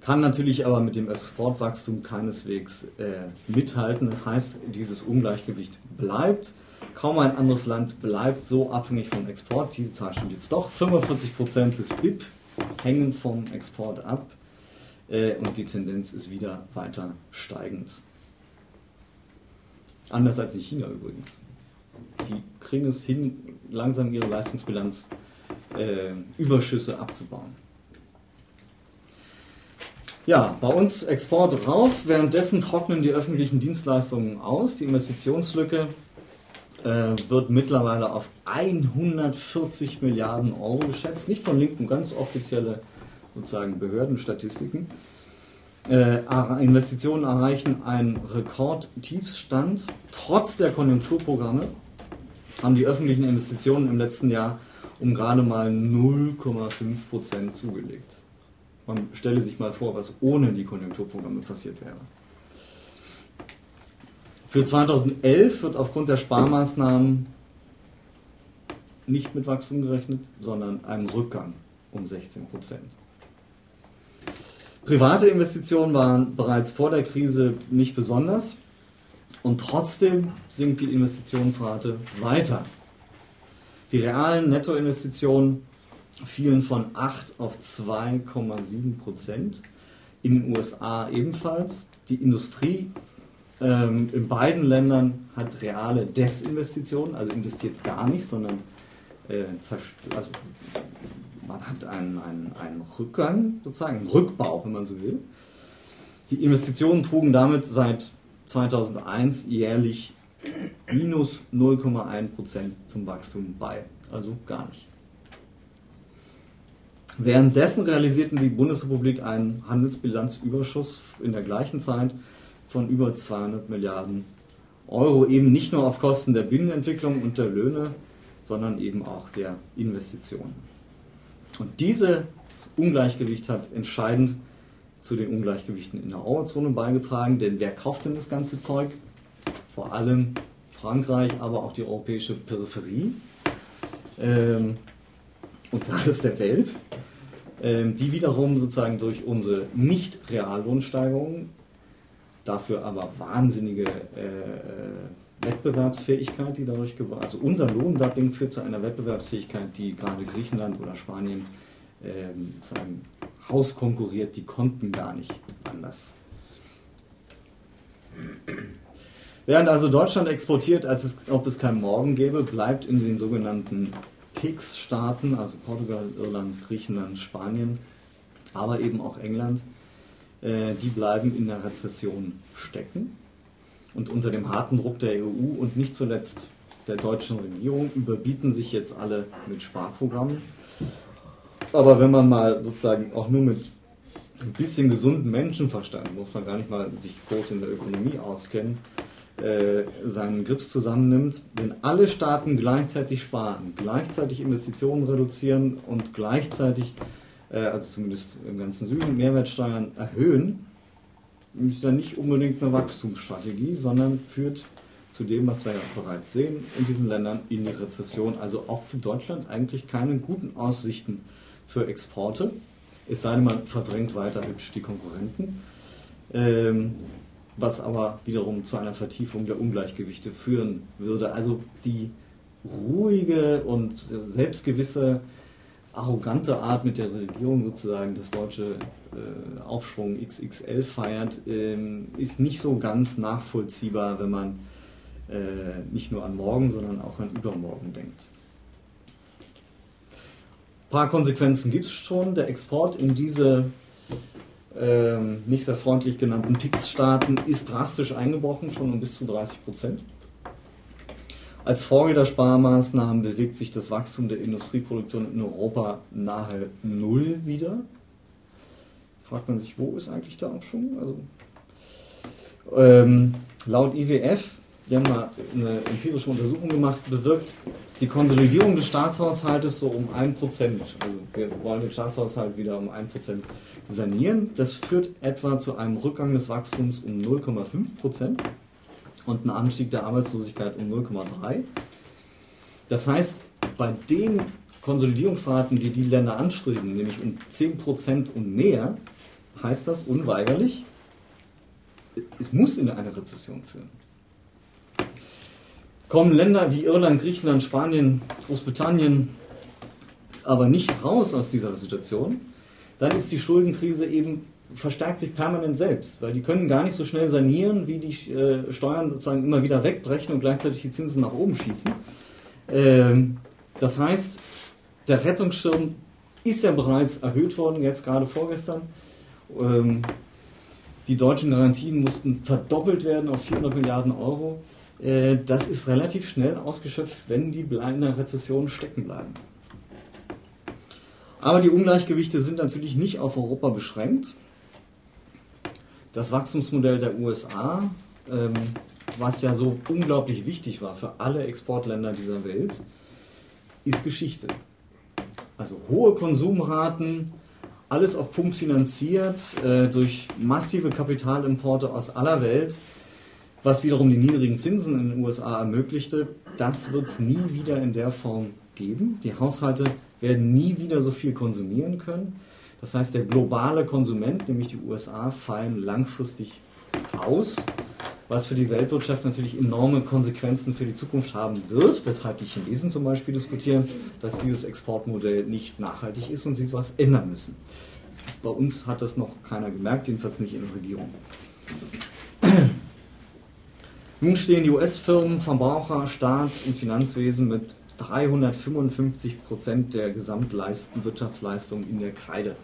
kann natürlich aber mit dem Exportwachstum keineswegs äh, mithalten. Das heißt, dieses Ungleichgewicht bleibt. Kaum ein anderes Land bleibt so abhängig vom Export. Diese Zahl stimmt jetzt doch. 45 Prozent des BIP hängen vom Export ab äh, und die Tendenz ist wieder weiter steigend. Anders als in China übrigens. Die kriegen es hin, langsam ihre Leistungsbilanz äh, Überschüsse abzubauen. Ja, bei uns Export rauf, währenddessen trocknen die öffentlichen Dienstleistungen aus. Die Investitionslücke wird mittlerweile auf 140 Milliarden Euro geschätzt. Nicht von Linken, ganz offizielle sozusagen Behördenstatistiken. Äh, Investitionen erreichen einen Rekordtiefstand. Trotz der Konjunkturprogramme haben die öffentlichen Investitionen im letzten Jahr um gerade mal 0,5 Prozent zugelegt. Man stelle sich mal vor, was ohne die Konjunkturprogramme passiert wäre. Für 2011 wird aufgrund der Sparmaßnahmen nicht mit Wachstum gerechnet, sondern einem Rückgang um 16 Prozent. Private Investitionen waren bereits vor der Krise nicht besonders und trotzdem sinkt die Investitionsrate weiter. Die realen Nettoinvestitionen fielen von 8 auf 2,7 Prozent. In den USA ebenfalls. Die Industrie ähm, in beiden Ländern hat reale Desinvestitionen, also investiert gar nicht, sondern äh, also man hat einen, einen, einen Rückgang, sozusagen einen Rückbau, wenn man so will. Die Investitionen trugen damit seit 2001 jährlich minus 0,1% zum Wachstum bei, also gar nicht. Währenddessen realisierten die Bundesrepublik einen Handelsbilanzüberschuss in der gleichen Zeit von über 200 Milliarden Euro, eben nicht nur auf Kosten der Binnenentwicklung und der Löhne, sondern eben auch der Investitionen. Und dieses Ungleichgewicht hat entscheidend zu den Ungleichgewichten in der Eurozone beigetragen, denn wer kauft denn das ganze Zeug? Vor allem Frankreich, aber auch die europäische Peripherie ähm, und der Rest der Welt, ähm, die wiederum sozusagen durch unsere Nicht-Reallohnsteigerungen, dafür aber wahnsinnige äh, äh, Wettbewerbsfähigkeit, die dadurch gewonnen Also unser Lohndumping führt zu einer Wettbewerbsfähigkeit, die gerade Griechenland oder Spanien ähm, sagen, Haus konkurriert, die konnten gar nicht anders. Während also Deutschland exportiert, als es, ob es kein Morgen gäbe, bleibt in den sogenannten PIGS-Staaten, also Portugal, Irland, Griechenland, Spanien, aber eben auch England, die bleiben in der Rezession stecken. Und unter dem harten Druck der EU und nicht zuletzt der deutschen Regierung überbieten sich jetzt alle mit Sparprogrammen. Aber wenn man mal sozusagen auch nur mit ein bisschen gesunden Menschenverstand, muss man gar nicht mal sich groß in der Ökonomie auskennen, äh, seinen Grips zusammennimmt, wenn alle Staaten gleichzeitig sparen, gleichzeitig Investitionen reduzieren und gleichzeitig, äh, also zumindest im ganzen Süden, Mehrwertsteuern erhöhen, ist ja nicht unbedingt eine Wachstumsstrategie, sondern führt zu dem, was wir ja bereits sehen in diesen Ländern, in die Rezession. Also auch für Deutschland eigentlich keine guten Aussichten für Exporte, es sei denn, man verdrängt weiter hübsch die Konkurrenten. Ähm, was aber wiederum zu einer Vertiefung der Ungleichgewichte führen würde. Also die ruhige und selbstgewisse, arrogante Art, mit der Regierung sozusagen das deutsche äh, Aufschwung XXL feiert, ähm, ist nicht so ganz nachvollziehbar, wenn man äh, nicht nur an morgen, sondern auch an übermorgen denkt. Ein paar Konsequenzen gibt es schon. Der Export in diese ähm, nicht sehr freundlich genannten PIX-Staaten ist drastisch eingebrochen, schon um bis zu 30 Prozent. Als Folge der Sparmaßnahmen bewegt sich das Wachstum der Industrieproduktion in Europa nahe Null wieder. Fragt man sich, wo ist eigentlich der Aufschwung? Also, ähm, laut IWF, die haben mal eine empirische Untersuchung gemacht, bewirkt die Konsolidierung des Staatshaushaltes so um 1%. Also wir wollen den Staatshaushalt wieder um 1% sanieren. Das führt etwa zu einem Rückgang des Wachstums um 0,5% und einem Anstieg der Arbeitslosigkeit um 0,3%. Das heißt, bei den Konsolidierungsraten, die die Länder anstreben, nämlich um 10% und mehr, heißt das unweigerlich, es muss in eine Rezession führen. Kommen Länder wie Irland, Griechenland, Spanien, Großbritannien aber nicht raus aus dieser Situation, dann ist die Schuldenkrise eben verstärkt sich permanent selbst, weil die können gar nicht so schnell sanieren, wie die äh, Steuern sozusagen immer wieder wegbrechen und gleichzeitig die Zinsen nach oben schießen. Ähm, das heißt, der Rettungsschirm ist ja bereits erhöht worden, jetzt gerade vorgestern. Ähm, die deutschen Garantien mussten verdoppelt werden auf 400 Milliarden Euro. Äh, das ist relativ schnell ausgeschöpft, wenn die in der Rezession stecken bleiben. Aber die Ungleichgewichte sind natürlich nicht auf Europa beschränkt. Das Wachstumsmodell der USA, ähm, was ja so unglaublich wichtig war für alle Exportländer dieser Welt, ist Geschichte. Also hohe Konsumraten, alles auf Pump finanziert äh, durch massive Kapitalimporte aus aller Welt, was wiederum die niedrigen Zinsen in den USA ermöglichte. Das wird es nie wieder in der Form geben. Die Haushalte werden nie wieder so viel konsumieren können. Das heißt, der globale Konsument, nämlich die USA, fallen langfristig aus, was für die Weltwirtschaft natürlich enorme Konsequenzen für die Zukunft haben wird, weshalb die Chinesen zum Beispiel diskutieren, dass dieses Exportmodell nicht nachhaltig ist und sie etwas ändern müssen. Bei uns hat das noch keiner gemerkt, jedenfalls nicht in der Regierung. Nun stehen die US-Firmen, Verbraucher, Staat und Finanzwesen mit 355 Prozent der Gesamtwirtschaftsleistung in der Kreide.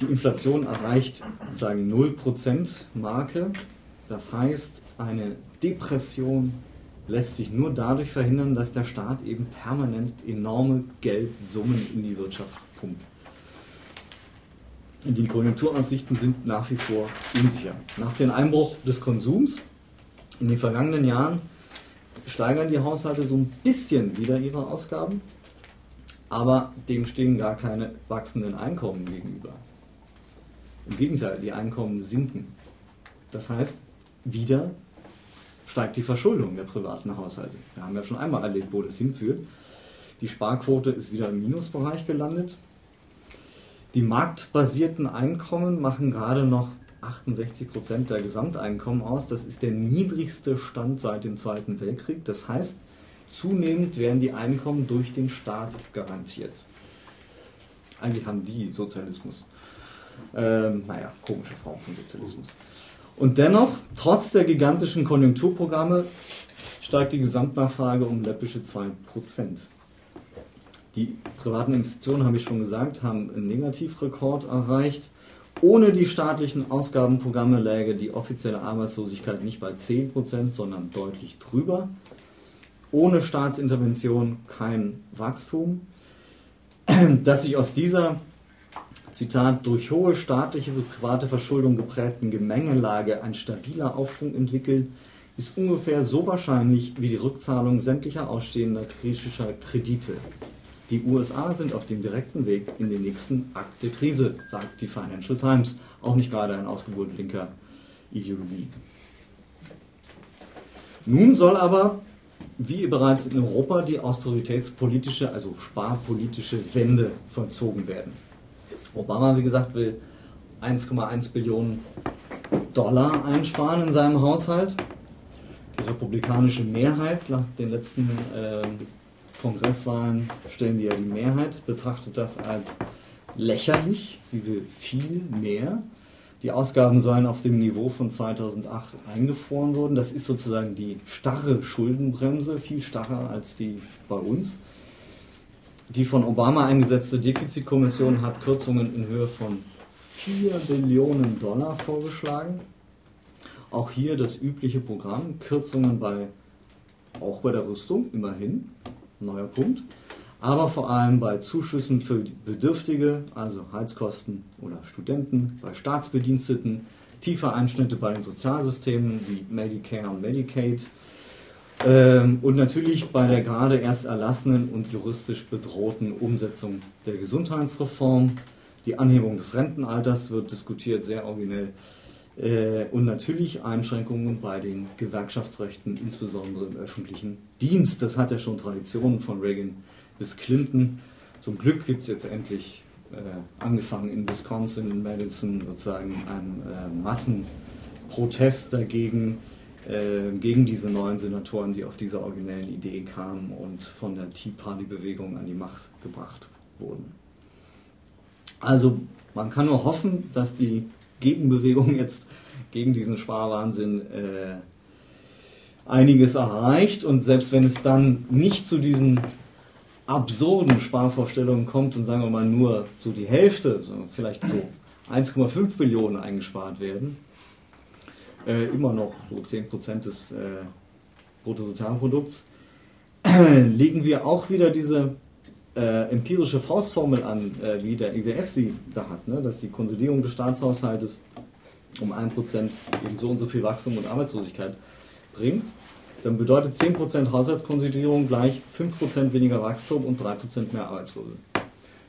Die Inflation erreicht sozusagen 0% Marke. Das heißt, eine Depression lässt sich nur dadurch verhindern, dass der Staat eben permanent enorme Geldsummen in die Wirtschaft pumpt. Die Konjunkturaussichten sind nach wie vor unsicher. Nach dem Einbruch des Konsums in den vergangenen Jahren steigern die Haushalte so ein bisschen wieder ihre Ausgaben, aber dem stehen gar keine wachsenden Einkommen gegenüber. Im Gegenteil, die Einkommen sinken. Das heißt, wieder steigt die Verschuldung der privaten Haushalte. Wir haben ja schon einmal erlebt, wo das hinführt. Die Sparquote ist wieder im Minusbereich gelandet. Die marktbasierten Einkommen machen gerade noch 68 Prozent der Gesamteinkommen aus. Das ist der niedrigste Stand seit dem Zweiten Weltkrieg. Das heißt, zunehmend werden die Einkommen durch den Staat garantiert. Eigentlich haben die Sozialismus. Ähm, naja, komische Form von Sozialismus. Und dennoch, trotz der gigantischen Konjunkturprogramme, steigt die Gesamtnachfrage um läppische 2%. Die privaten Investitionen, habe ich schon gesagt, haben einen Negativrekord erreicht. Ohne die staatlichen Ausgabenprogramme läge die offizielle Arbeitslosigkeit nicht bei 10%, sondern deutlich drüber. Ohne Staatsintervention kein Wachstum. Dass sich aus dieser, Zitat, durch hohe staatliche und private Verschuldung geprägten Gemengelage ein stabiler Aufschwung entwickelt, ist ungefähr so wahrscheinlich wie die Rückzahlung sämtlicher ausstehender griechischer Kredite. Die USA sind auf dem direkten Weg in den nächsten Akt der Krise, sagt die Financial Times. Auch nicht gerade ein Ausgeburt linker Ideologie. Nun soll aber, wie bereits in Europa, die austeritätspolitische, also sparpolitische Wende vollzogen werden. Obama, wie gesagt, will 1,1 Billionen Dollar einsparen in seinem Haushalt. Die republikanische Mehrheit nach den letzten äh, Kongresswahlen stellen die ja die Mehrheit, betrachtet das als lächerlich. Sie will viel mehr. Die Ausgaben sollen auf dem Niveau von 2008 eingefroren werden. Das ist sozusagen die starre Schuldenbremse, viel starrer als die bei uns. Die von Obama eingesetzte Defizitkommission hat Kürzungen in Höhe von 4 Billionen Dollar vorgeschlagen. Auch hier das übliche Programm, Kürzungen bei, auch bei der Rüstung, immerhin, neuer Punkt. Aber vor allem bei Zuschüssen für Bedürftige, also Heizkosten oder Studenten, bei Staatsbediensteten, tiefe Einschnitte bei den Sozialsystemen wie Medicare und Medicaid ähm, und natürlich bei der gerade erst erlassenen und juristisch bedrohten Umsetzung der Gesundheitsreform. Die Anhebung des Rentenalters wird diskutiert, sehr originell. Äh, und natürlich Einschränkungen bei den Gewerkschaftsrechten, insbesondere im öffentlichen Dienst. Das hat ja schon Traditionen von Reagan bis Clinton. Zum Glück gibt es jetzt endlich, äh, angefangen in Wisconsin, in Madison, sozusagen einen äh, Massenprotest dagegen, äh, gegen diese neuen Senatoren, die auf diese originellen Ideen kamen und von der Tea Party-Bewegung an die Macht gebracht wurden. Also man kann nur hoffen, dass die Gegenbewegung jetzt gegen diesen Sparwahnsinn äh, einiges erreicht. Und selbst wenn es dann nicht zu diesen absurden Sparvorstellungen kommt und sagen wir mal nur so die Hälfte, so vielleicht so 1,5 Billionen eingespart werden, äh, immer noch so 10% des äh, Bruttosozialprodukts, legen wir auch wieder diese äh, empirische Faustformel an, äh, wie der IWF sie da hat, ne? dass die Konsolidierung des Staatshaushaltes um 1% eben so und so viel Wachstum und Arbeitslosigkeit bringt, dann bedeutet 10% Haushaltskonsolidierung gleich 5% weniger Wachstum und 3% mehr Arbeitslose.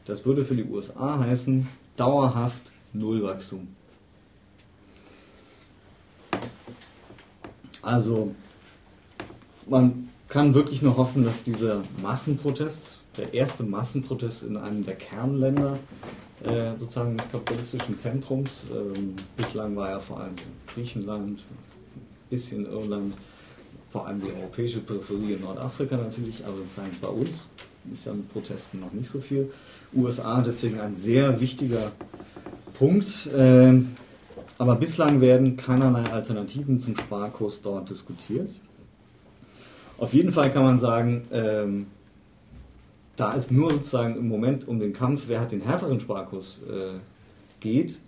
Das würde für die USA heißen, dauerhaft Null Wachstum. Also man kann wirklich nur hoffen, dass dieser Massenprotest der erste Massenprotest in einem der Kernländer äh, sozusagen des kapitalistischen Zentrums. Ähm, bislang war er vor allem Griechenland, ein bisschen Irland, vor allem die europäische Peripherie in Nordafrika natürlich, aber sozusagen bei uns ist ja mit Protesten noch nicht so viel. USA deswegen ein sehr wichtiger Punkt. Äh, aber bislang werden keinerlei Alternativen zum Sparkurs dort diskutiert. Auf jeden Fall kann man sagen, ähm, da es nur sozusagen im Moment um den Kampf, wer hat den härteren Sparkurs äh, geht,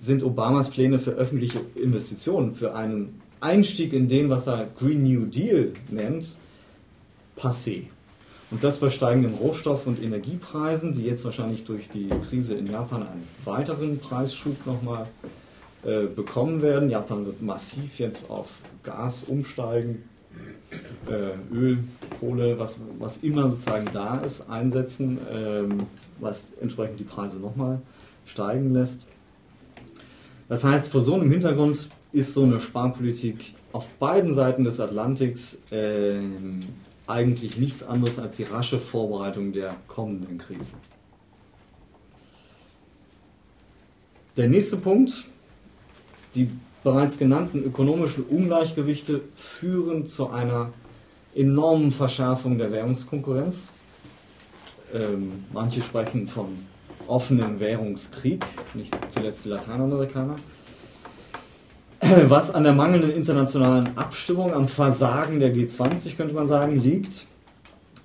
sind Obamas Pläne für öffentliche Investitionen, für einen Einstieg in den, was er Green New Deal nennt, passé. Und das bei steigenden Rohstoff- und Energiepreisen, die jetzt wahrscheinlich durch die Krise in Japan einen weiteren Preisschub nochmal äh, bekommen werden. Japan wird massiv jetzt auf Gas umsteigen äh, Öl, Kohle, was, was immer sozusagen da ist, einsetzen, ähm, was entsprechend die Preise nochmal steigen lässt. Das heißt, vor so einem Hintergrund ist so eine Sparpolitik auf beiden Seiten des Atlantiks äh, eigentlich nichts anderes als die rasche Vorbereitung der kommenden Krise. Der nächste Punkt, die bereits genannten ökonomischen Ungleichgewichte führen zu einer enormen Verschärfung der Währungskonkurrenz. Ähm, manche sprechen von offenem Währungskrieg, nicht zuletzt die Lateinamerikaner. Was an der mangelnden internationalen Abstimmung, am Versagen der G20, könnte man sagen, liegt.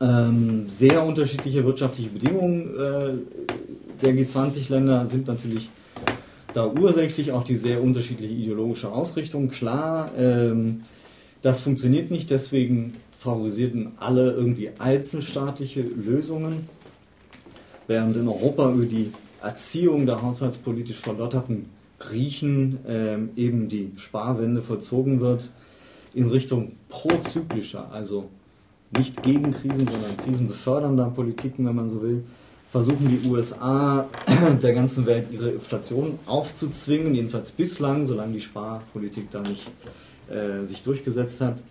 Ähm, sehr unterschiedliche wirtschaftliche Bedingungen äh, der G20-Länder sind natürlich da ursächlich, auch die sehr unterschiedliche ideologische Ausrichtung. Klar, ähm, das funktioniert nicht, deswegen favorisierten alle irgendwie einzelstaatliche Lösungen, während in Europa über die Erziehung der haushaltspolitisch verlotterten Griechen ähm, eben die Sparwende vollzogen wird in Richtung prozyklischer, also nicht gegen Krisen, sondern krisenbefördernder Politiken, wenn man so will, versuchen die USA der ganzen Welt ihre Inflation aufzuzwingen, jedenfalls bislang, solange die Sparpolitik da nicht äh, sich durchgesetzt hat,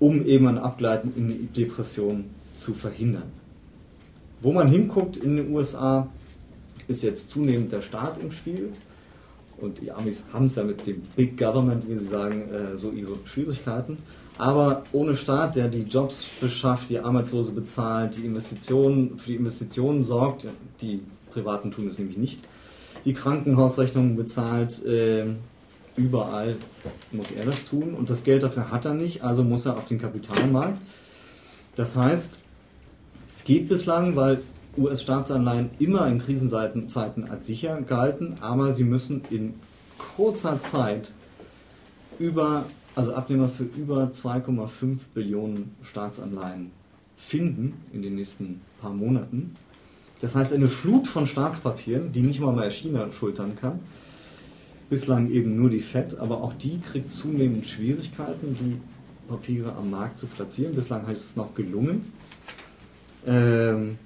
um eben ein Abgleiten in die Depression zu verhindern. Wo man hinguckt in den USA, ist jetzt zunehmend der Staat im Spiel. Und die Amis haben es ja mit dem Big Government, wie sie sagen, äh, so ihre Schwierigkeiten. Aber ohne Staat, der die Jobs beschafft, die Arbeitslose bezahlt, die Investitionen, für die Investitionen sorgt, die Privaten tun es nämlich nicht, die Krankenhausrechnungen bezahlt, äh, überall muss er das tun und das Geld dafür hat er nicht, also muss er auf den Kapitalmarkt. Das heißt, geht bislang, weil US-Staatsanleihen immer in Krisenzeiten als sicher galten, aber sie müssen in kurzer Zeit über also Abnehmer für über 2,5 Billionen Staatsanleihen finden in den nächsten paar Monaten. Das heißt, eine Flut von Staatspapieren, die nicht mal mehr China schultern kann. Bislang eben nur die FED, aber auch die kriegt zunehmend Schwierigkeiten, die Papiere am Markt zu platzieren. Bislang hat es noch gelungen. Ähm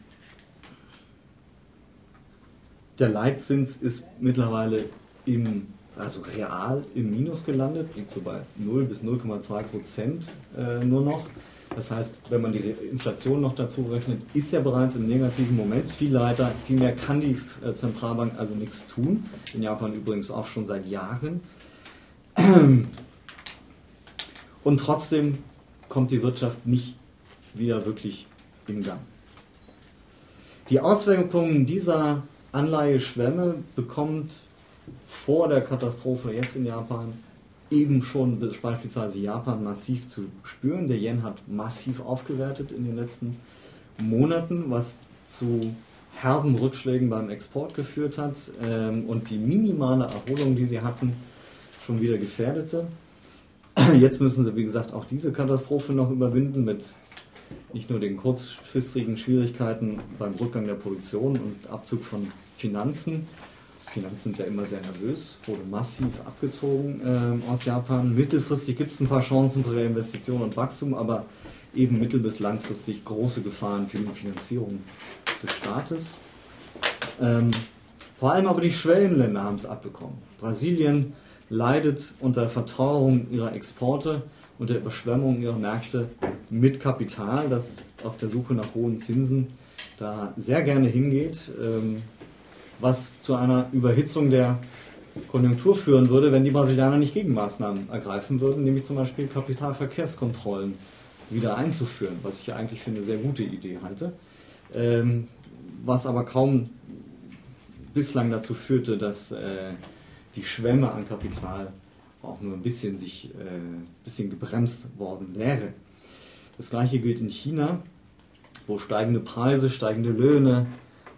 der Leitzins ist mittlerweile im also real im Minus gelandet, liegt so bei 0 bis 0,2 Prozent äh, nur noch. Das heißt, wenn man die Inflation noch dazu rechnet, ist ja bereits im negativen Moment. Viel weiter, viel mehr kann die äh, Zentralbank also nichts tun. In Japan übrigens auch schon seit Jahren. Und trotzdem kommt die Wirtschaft nicht wieder wirklich in Gang. Die Auswirkungen dieser Anleiheschwemme bekommt vor der Katastrophe jetzt in Japan eben schon beispielsweise Japan massiv zu spüren. Der Yen hat massiv aufgewertet in den letzten Monaten, was zu herben Rückschlägen beim Export geführt hat ähm, und die minimale Erholung, die sie hatten, schon wieder gefährdete. Jetzt müssen sie, wie gesagt, auch diese Katastrophe noch überwinden mit nicht nur den kurzfristigen Schwierigkeiten beim Rückgang der Produktion und Abzug von Finanzen, Finanzen sind ja immer sehr nervös, wurde massiv abgezogen äh, aus Japan. Mittelfristig gibt es ein paar Chancen für Investitionen und Wachstum, aber eben mittel- bis langfristig große Gefahren für die Finanzierung des Staates. Ähm, vor allem aber die Schwellenländer haben es abbekommen. Brasilien leidet unter der Verteuerung ihrer Exporte und der Überschwemmung ihrer Märkte mit Kapital, das auf der Suche nach hohen Zinsen da sehr gerne hingeht. Ähm, was zu einer Überhitzung der Konjunktur führen würde, wenn die Brasilianer nicht Gegenmaßnahmen ergreifen würden, nämlich zum Beispiel Kapitalverkehrskontrollen wieder einzuführen, was ich ja eigentlich für eine sehr gute Idee halte, ähm, was aber kaum bislang dazu führte, dass äh, die Schwemme an Kapital auch nur ein bisschen sich äh, bisschen gebremst worden wäre. Das gleiche gilt in China, wo steigende Preise, steigende Löhne,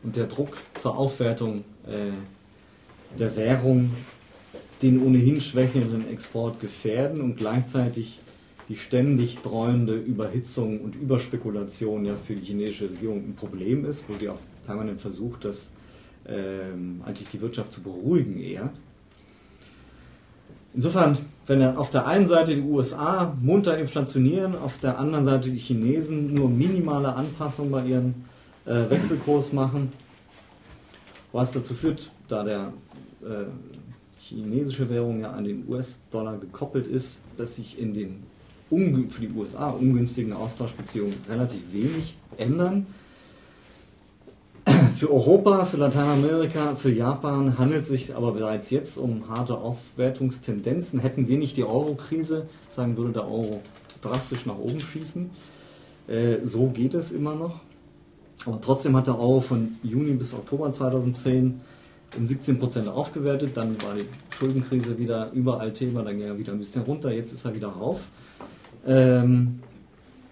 und der Druck zur Aufwertung äh, der Währung den ohnehin schwächelnden Export gefährden und gleichzeitig die ständig dreuende Überhitzung und Überspekulation ja für die chinesische Regierung ein Problem ist, wo sie auch permanent versucht, das ähm, eigentlich die Wirtschaft zu beruhigen eher. Insofern, wenn dann auf der einen Seite die USA munter inflationieren, auf der anderen Seite die Chinesen nur minimale Anpassungen bei ihren äh, Wechselkurs machen, was dazu führt, da der äh, chinesische Währung ja an den US-Dollar gekoppelt ist, dass sich in den für die USA ungünstigen Austauschbeziehungen relativ wenig ändern. Für Europa, für Lateinamerika, für Japan handelt es sich aber bereits jetzt um harte Aufwertungstendenzen. Hätten wir nicht die Euro-Krise, sagen würde der Euro drastisch nach oben schießen. Äh, so geht es immer noch. Aber trotzdem hat der Euro von Juni bis Oktober 2010 um 17 Prozent aufgewertet. Dann war die Schuldenkrise wieder überall Thema, dann ging er wieder ein bisschen runter, jetzt ist er wieder rauf. Ähm,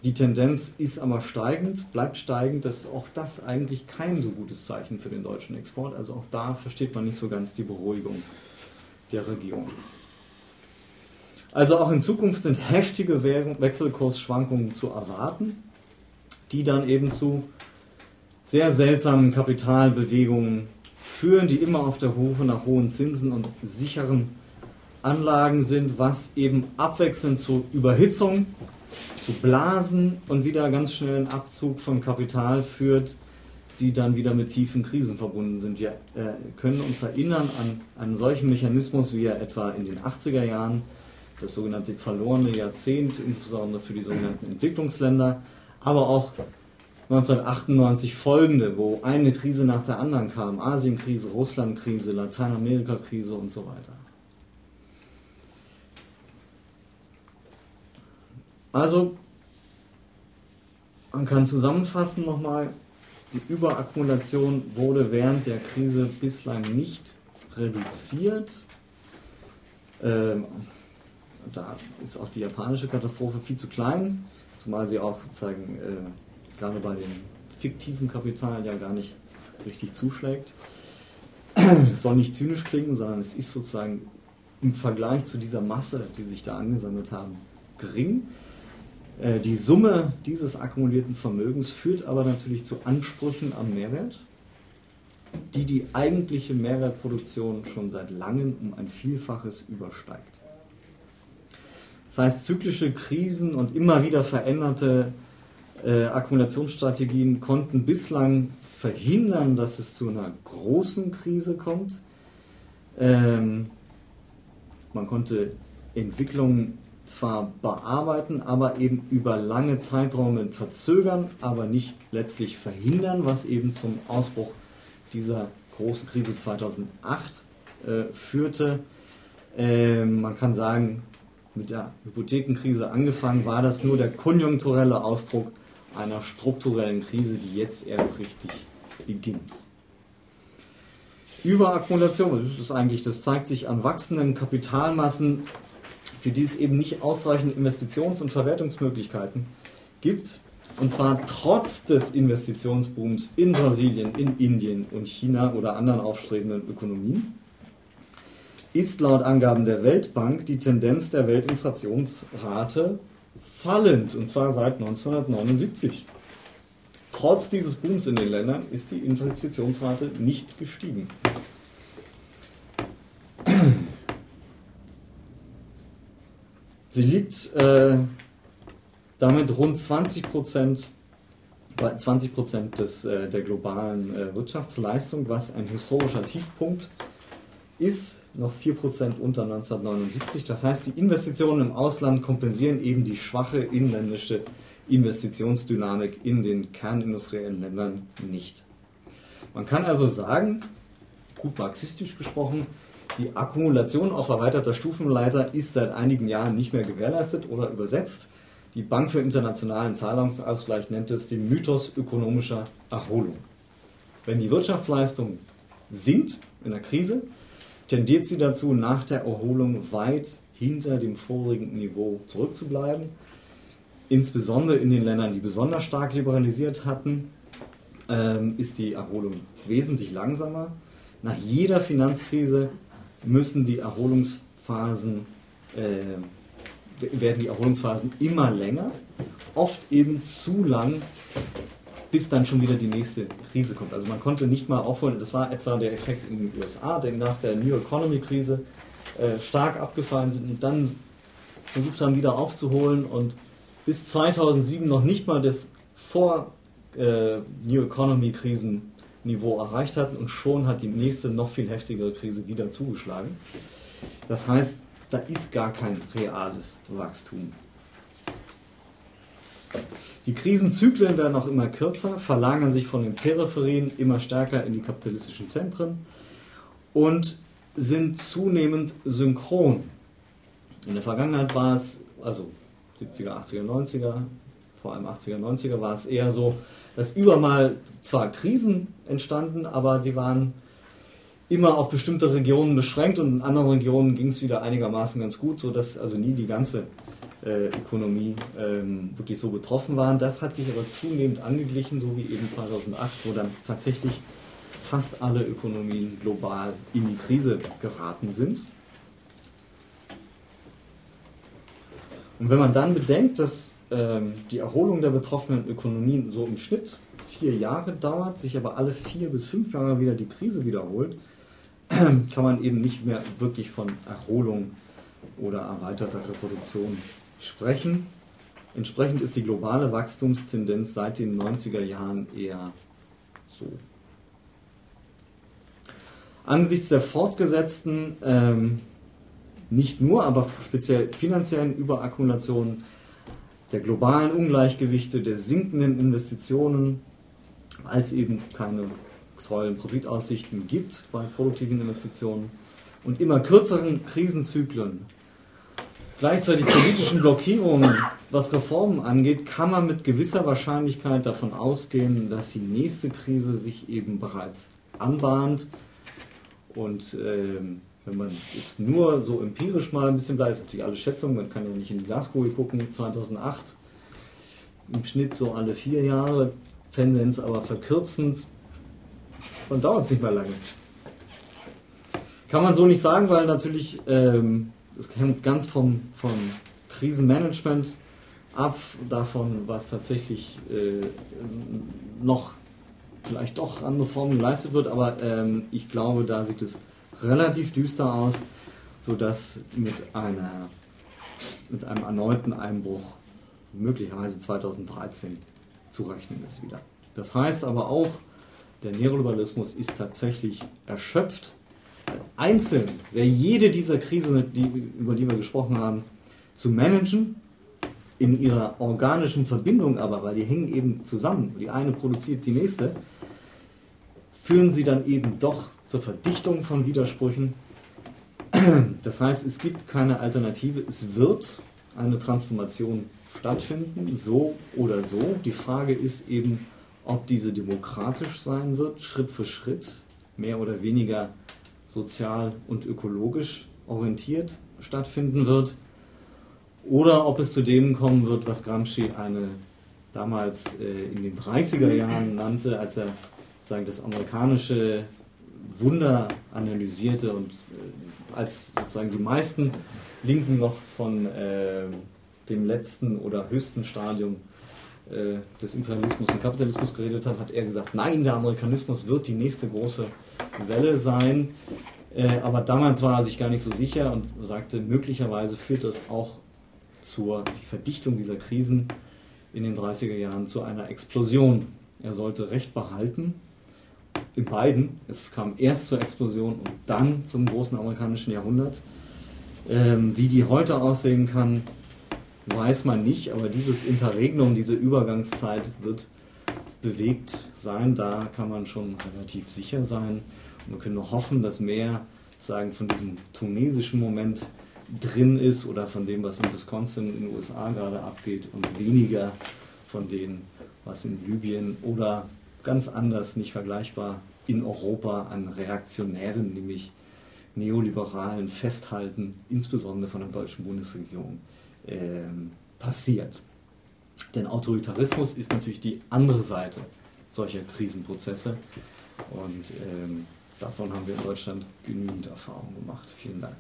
die Tendenz ist aber steigend, bleibt steigend. Das ist auch das eigentlich kein so gutes Zeichen für den deutschen Export. Also auch da versteht man nicht so ganz die Beruhigung der Regierung. Also auch in Zukunft sind heftige Wechselkursschwankungen zu erwarten, die dann eben zu sehr seltsamen Kapitalbewegungen führen, die immer auf der Hufe nach hohen Zinsen und sicheren Anlagen sind, was eben abwechselnd zu Überhitzung, zu Blasen und wieder ganz schnellen Abzug von Kapital führt, die dann wieder mit tiefen Krisen verbunden sind. Wir äh, können uns erinnern an einen solchen Mechanismus, wie er etwa in den 80er Jahren, das sogenannte verlorene Jahrzehnt, insbesondere für die sogenannten Entwicklungsländer, aber auch 1998 folgende, wo eine Krise nach der anderen kam. Asienkrise, Russlandkrise, Lateinamerika-Krise und so weiter. Also, man kann zusammenfassen nochmal, die Überakkumulation wurde während der Krise bislang nicht reduziert. Ähm, da ist auch die japanische Katastrophe viel zu klein, zumal sie auch sozusagen äh, gerade bei dem fiktiven Kapital ja gar nicht richtig zuschlägt. Es soll nicht zynisch klingen, sondern es ist sozusagen im Vergleich zu dieser Masse, die sich da angesammelt haben, gering. Äh, die Summe dieses akkumulierten Vermögens führt aber natürlich zu Ansprüchen am Mehrwert, die die eigentliche Mehrwertproduktion schon seit langem um ein Vielfaches übersteigt. Das heißt, zyklische Krisen und immer wieder veränderte äh, Akkumulationsstrategien konnten bislang verhindern, dass es zu einer großen Krise kommt. Ähm, man konnte Entwicklungen zwar bearbeiten, aber eben über lange Zeiträume verzögern, aber nicht letztlich verhindern, was eben zum Ausbruch dieser großen Krise 2008 äh, führte. Äh, man kann sagen, mit der Hypothekenkrise angefangen war das nur der konjunkturelle Ausdruck einer strukturellen Krise, die jetzt erst richtig beginnt. Überakkumulation, was ist das eigentlich? Das zeigt sich an wachsenden Kapitalmassen, für die es eben nicht ausreichend Investitions- und Verwertungsmöglichkeiten gibt. Und zwar trotz des Investitionsbooms in Brasilien, in Indien und China oder anderen aufstrebenden Ökonomien ist laut Angaben der Weltbank die Tendenz der Weltinflationsrate fallend, und zwar seit 1979. Trotz dieses Booms in den Ländern ist die Investitionsrate nicht gestiegen. Sie liegt äh, damit rund 20 Prozent bei 20 Prozent äh, der globalen äh, Wirtschaftsleistung, was ein historischer Tiefpunkt ist noch 4% unter 1979. Das heißt, die Investitionen im Ausland kompensieren eben die schwache inländische Investitionsdynamik in den kernindustriellen Ländern nicht. Man kann also sagen, gut marxistisch gesprochen, die Akkumulation auf erweiterter Stufenleiter ist seit einigen Jahren nicht mehr gewährleistet oder übersetzt. Die Bank für internationalen Zahlungsausgleich nennt es den Mythos ökonomischer Erholung. Wenn die Wirtschaftsleistung sinkt in der Krise, tendiert sie dazu, nach der Erholung weit hinter dem vorigen Niveau zurückzubleiben. Insbesondere in den Ländern, die besonders stark liberalisiert hatten, ähm, ist die Erholung wesentlich langsamer. Nach jeder Finanzkrise müssen die Erholungsphasen, äh, werden die Erholungsphasen immer länger, oft eben zu lang, bis dann schon wieder die nächste Krise kommt. Also man konnte nicht mal aufholen, das war etwa der Effekt in den USA, denn nach der New Economy Krise äh, stark abgefallen sind und dann versucht haben wieder aufzuholen und bis 2007 noch nicht mal das vor äh, New Economy Krisenniveau erreicht hatten und schon hat die nächste noch viel heftigere Krise wieder zugeschlagen. Das heißt, da ist gar kein reales Wachstum. Die Krisenzyklen werden auch immer kürzer, verlagern sich von den Peripherien immer stärker in die kapitalistischen Zentren und sind zunehmend synchron. In der Vergangenheit war es, also 70er, 80er, 90er, vor allem 80er, 90er, war es eher so, dass überall zwar Krisen entstanden, aber die waren immer auf bestimmte Regionen beschränkt und in anderen Regionen ging es wieder einigermaßen ganz gut, sodass also nie die ganze äh, Ökonomie ähm, wirklich so betroffen war. Das hat sich aber zunehmend angeglichen, so wie eben 2008, wo dann tatsächlich fast alle Ökonomien global in die Krise geraten sind. Und wenn man dann bedenkt, dass ähm, die Erholung der betroffenen Ökonomien so im Schnitt vier Jahre dauert, sich aber alle vier bis fünf Jahre wieder die Krise wiederholt, kann man eben nicht mehr wirklich von Erholung oder erweiterter Reproduktion sprechen. Entsprechend ist die globale Wachstumstendenz seit den 90er Jahren eher so. Angesichts der fortgesetzten, ähm, nicht nur, aber speziell finanziellen Überakkumulationen, der globalen Ungleichgewichte, der sinkenden Investitionen, als eben keine tollen Profitaussichten gibt bei produktiven Investitionen und immer kürzeren Krisenzyklen gleichzeitig politischen Blockierungen, was Reformen angeht, kann man mit gewisser Wahrscheinlichkeit davon ausgehen, dass die nächste Krise sich eben bereits anbahnt. Und äh, wenn man jetzt nur so empirisch mal ein bisschen bleibt, ist natürlich alle Schätzungen, man kann ja nicht in die Glaskugel gucken, 2008 im Schnitt so alle vier Jahre, Tendenz aber verkürzend, dann dauert es nicht mehr lange. Kann man so nicht sagen, weil natürlich ähm, es hängt ganz vom, vom Krisenmanagement ab, davon, was tatsächlich äh, noch vielleicht doch andere Formen geleistet wird, aber ähm, ich glaube, da sieht es relativ düster aus, sodass mit, einer, mit einem erneuten Einbruch möglicherweise 2013 zu rechnen ist wieder. Das heißt aber auch, der Neoliberalismus ist tatsächlich erschöpft einzeln, wäre jede dieser Krisen, die, über die wir gesprochen haben, zu managen, in ihrer organischen Verbindung aber, weil die hängen eben zusammen, die eine produziert die nächste, führen sie dann eben doch zur Verdichtung von Widersprüchen. Das heißt, es gibt keine Alternative, es wird eine Transformation stattfinden, so oder so. Die Frage ist eben, ob diese demokratisch sein wird, Schritt für Schritt, mehr oder weniger sozial und ökologisch orientiert stattfinden wird. Oder ob es zu dem kommen wird, was Gramsci eine damals äh, in den 30er Jahren nannte, als er sagen, das amerikanische Wunder analysierte und äh, als sozusagen die meisten Linken noch von äh, dem letzten oder höchsten Stadium äh, des Imperialismus und Kapitalismus geredet hat, hat er gesagt, nein, der Amerikanismus wird die nächste große Welle sein. Äh, aber damals war er sich gar nicht so sicher und sagte, möglicherweise führt das auch zur die Verdichtung dieser Krisen in den 30er Jahren zu einer Explosion. Er sollte Recht behalten. In beiden. Es kam erst zur Explosion und dann zum großen amerikanischen Jahrhundert. Ähm, wie die heute aussehen kann, weiß man nicht, aber dieses Interregnum, diese Übergangszeit wird bewegt sein. Da kann man schon relativ sicher sein. Und wir nur hoffen, dass mehr sagen, von diesem tunesischen Moment drin ist oder von dem, was in Wisconsin in den USA gerade abgeht und weniger von dem, was in Libyen oder ganz anders, nicht vergleichbar in Europa an reaktionären, nämlich neoliberalen Festhalten, insbesondere von der deutschen Bundesregierung, äh, passiert. Denn Autoritarismus ist natürlich die andere Seite solcher Krisenprozesse. Und ähm, davon haben wir in Deutschland genügend Erfahrung gemacht. Vielen Dank.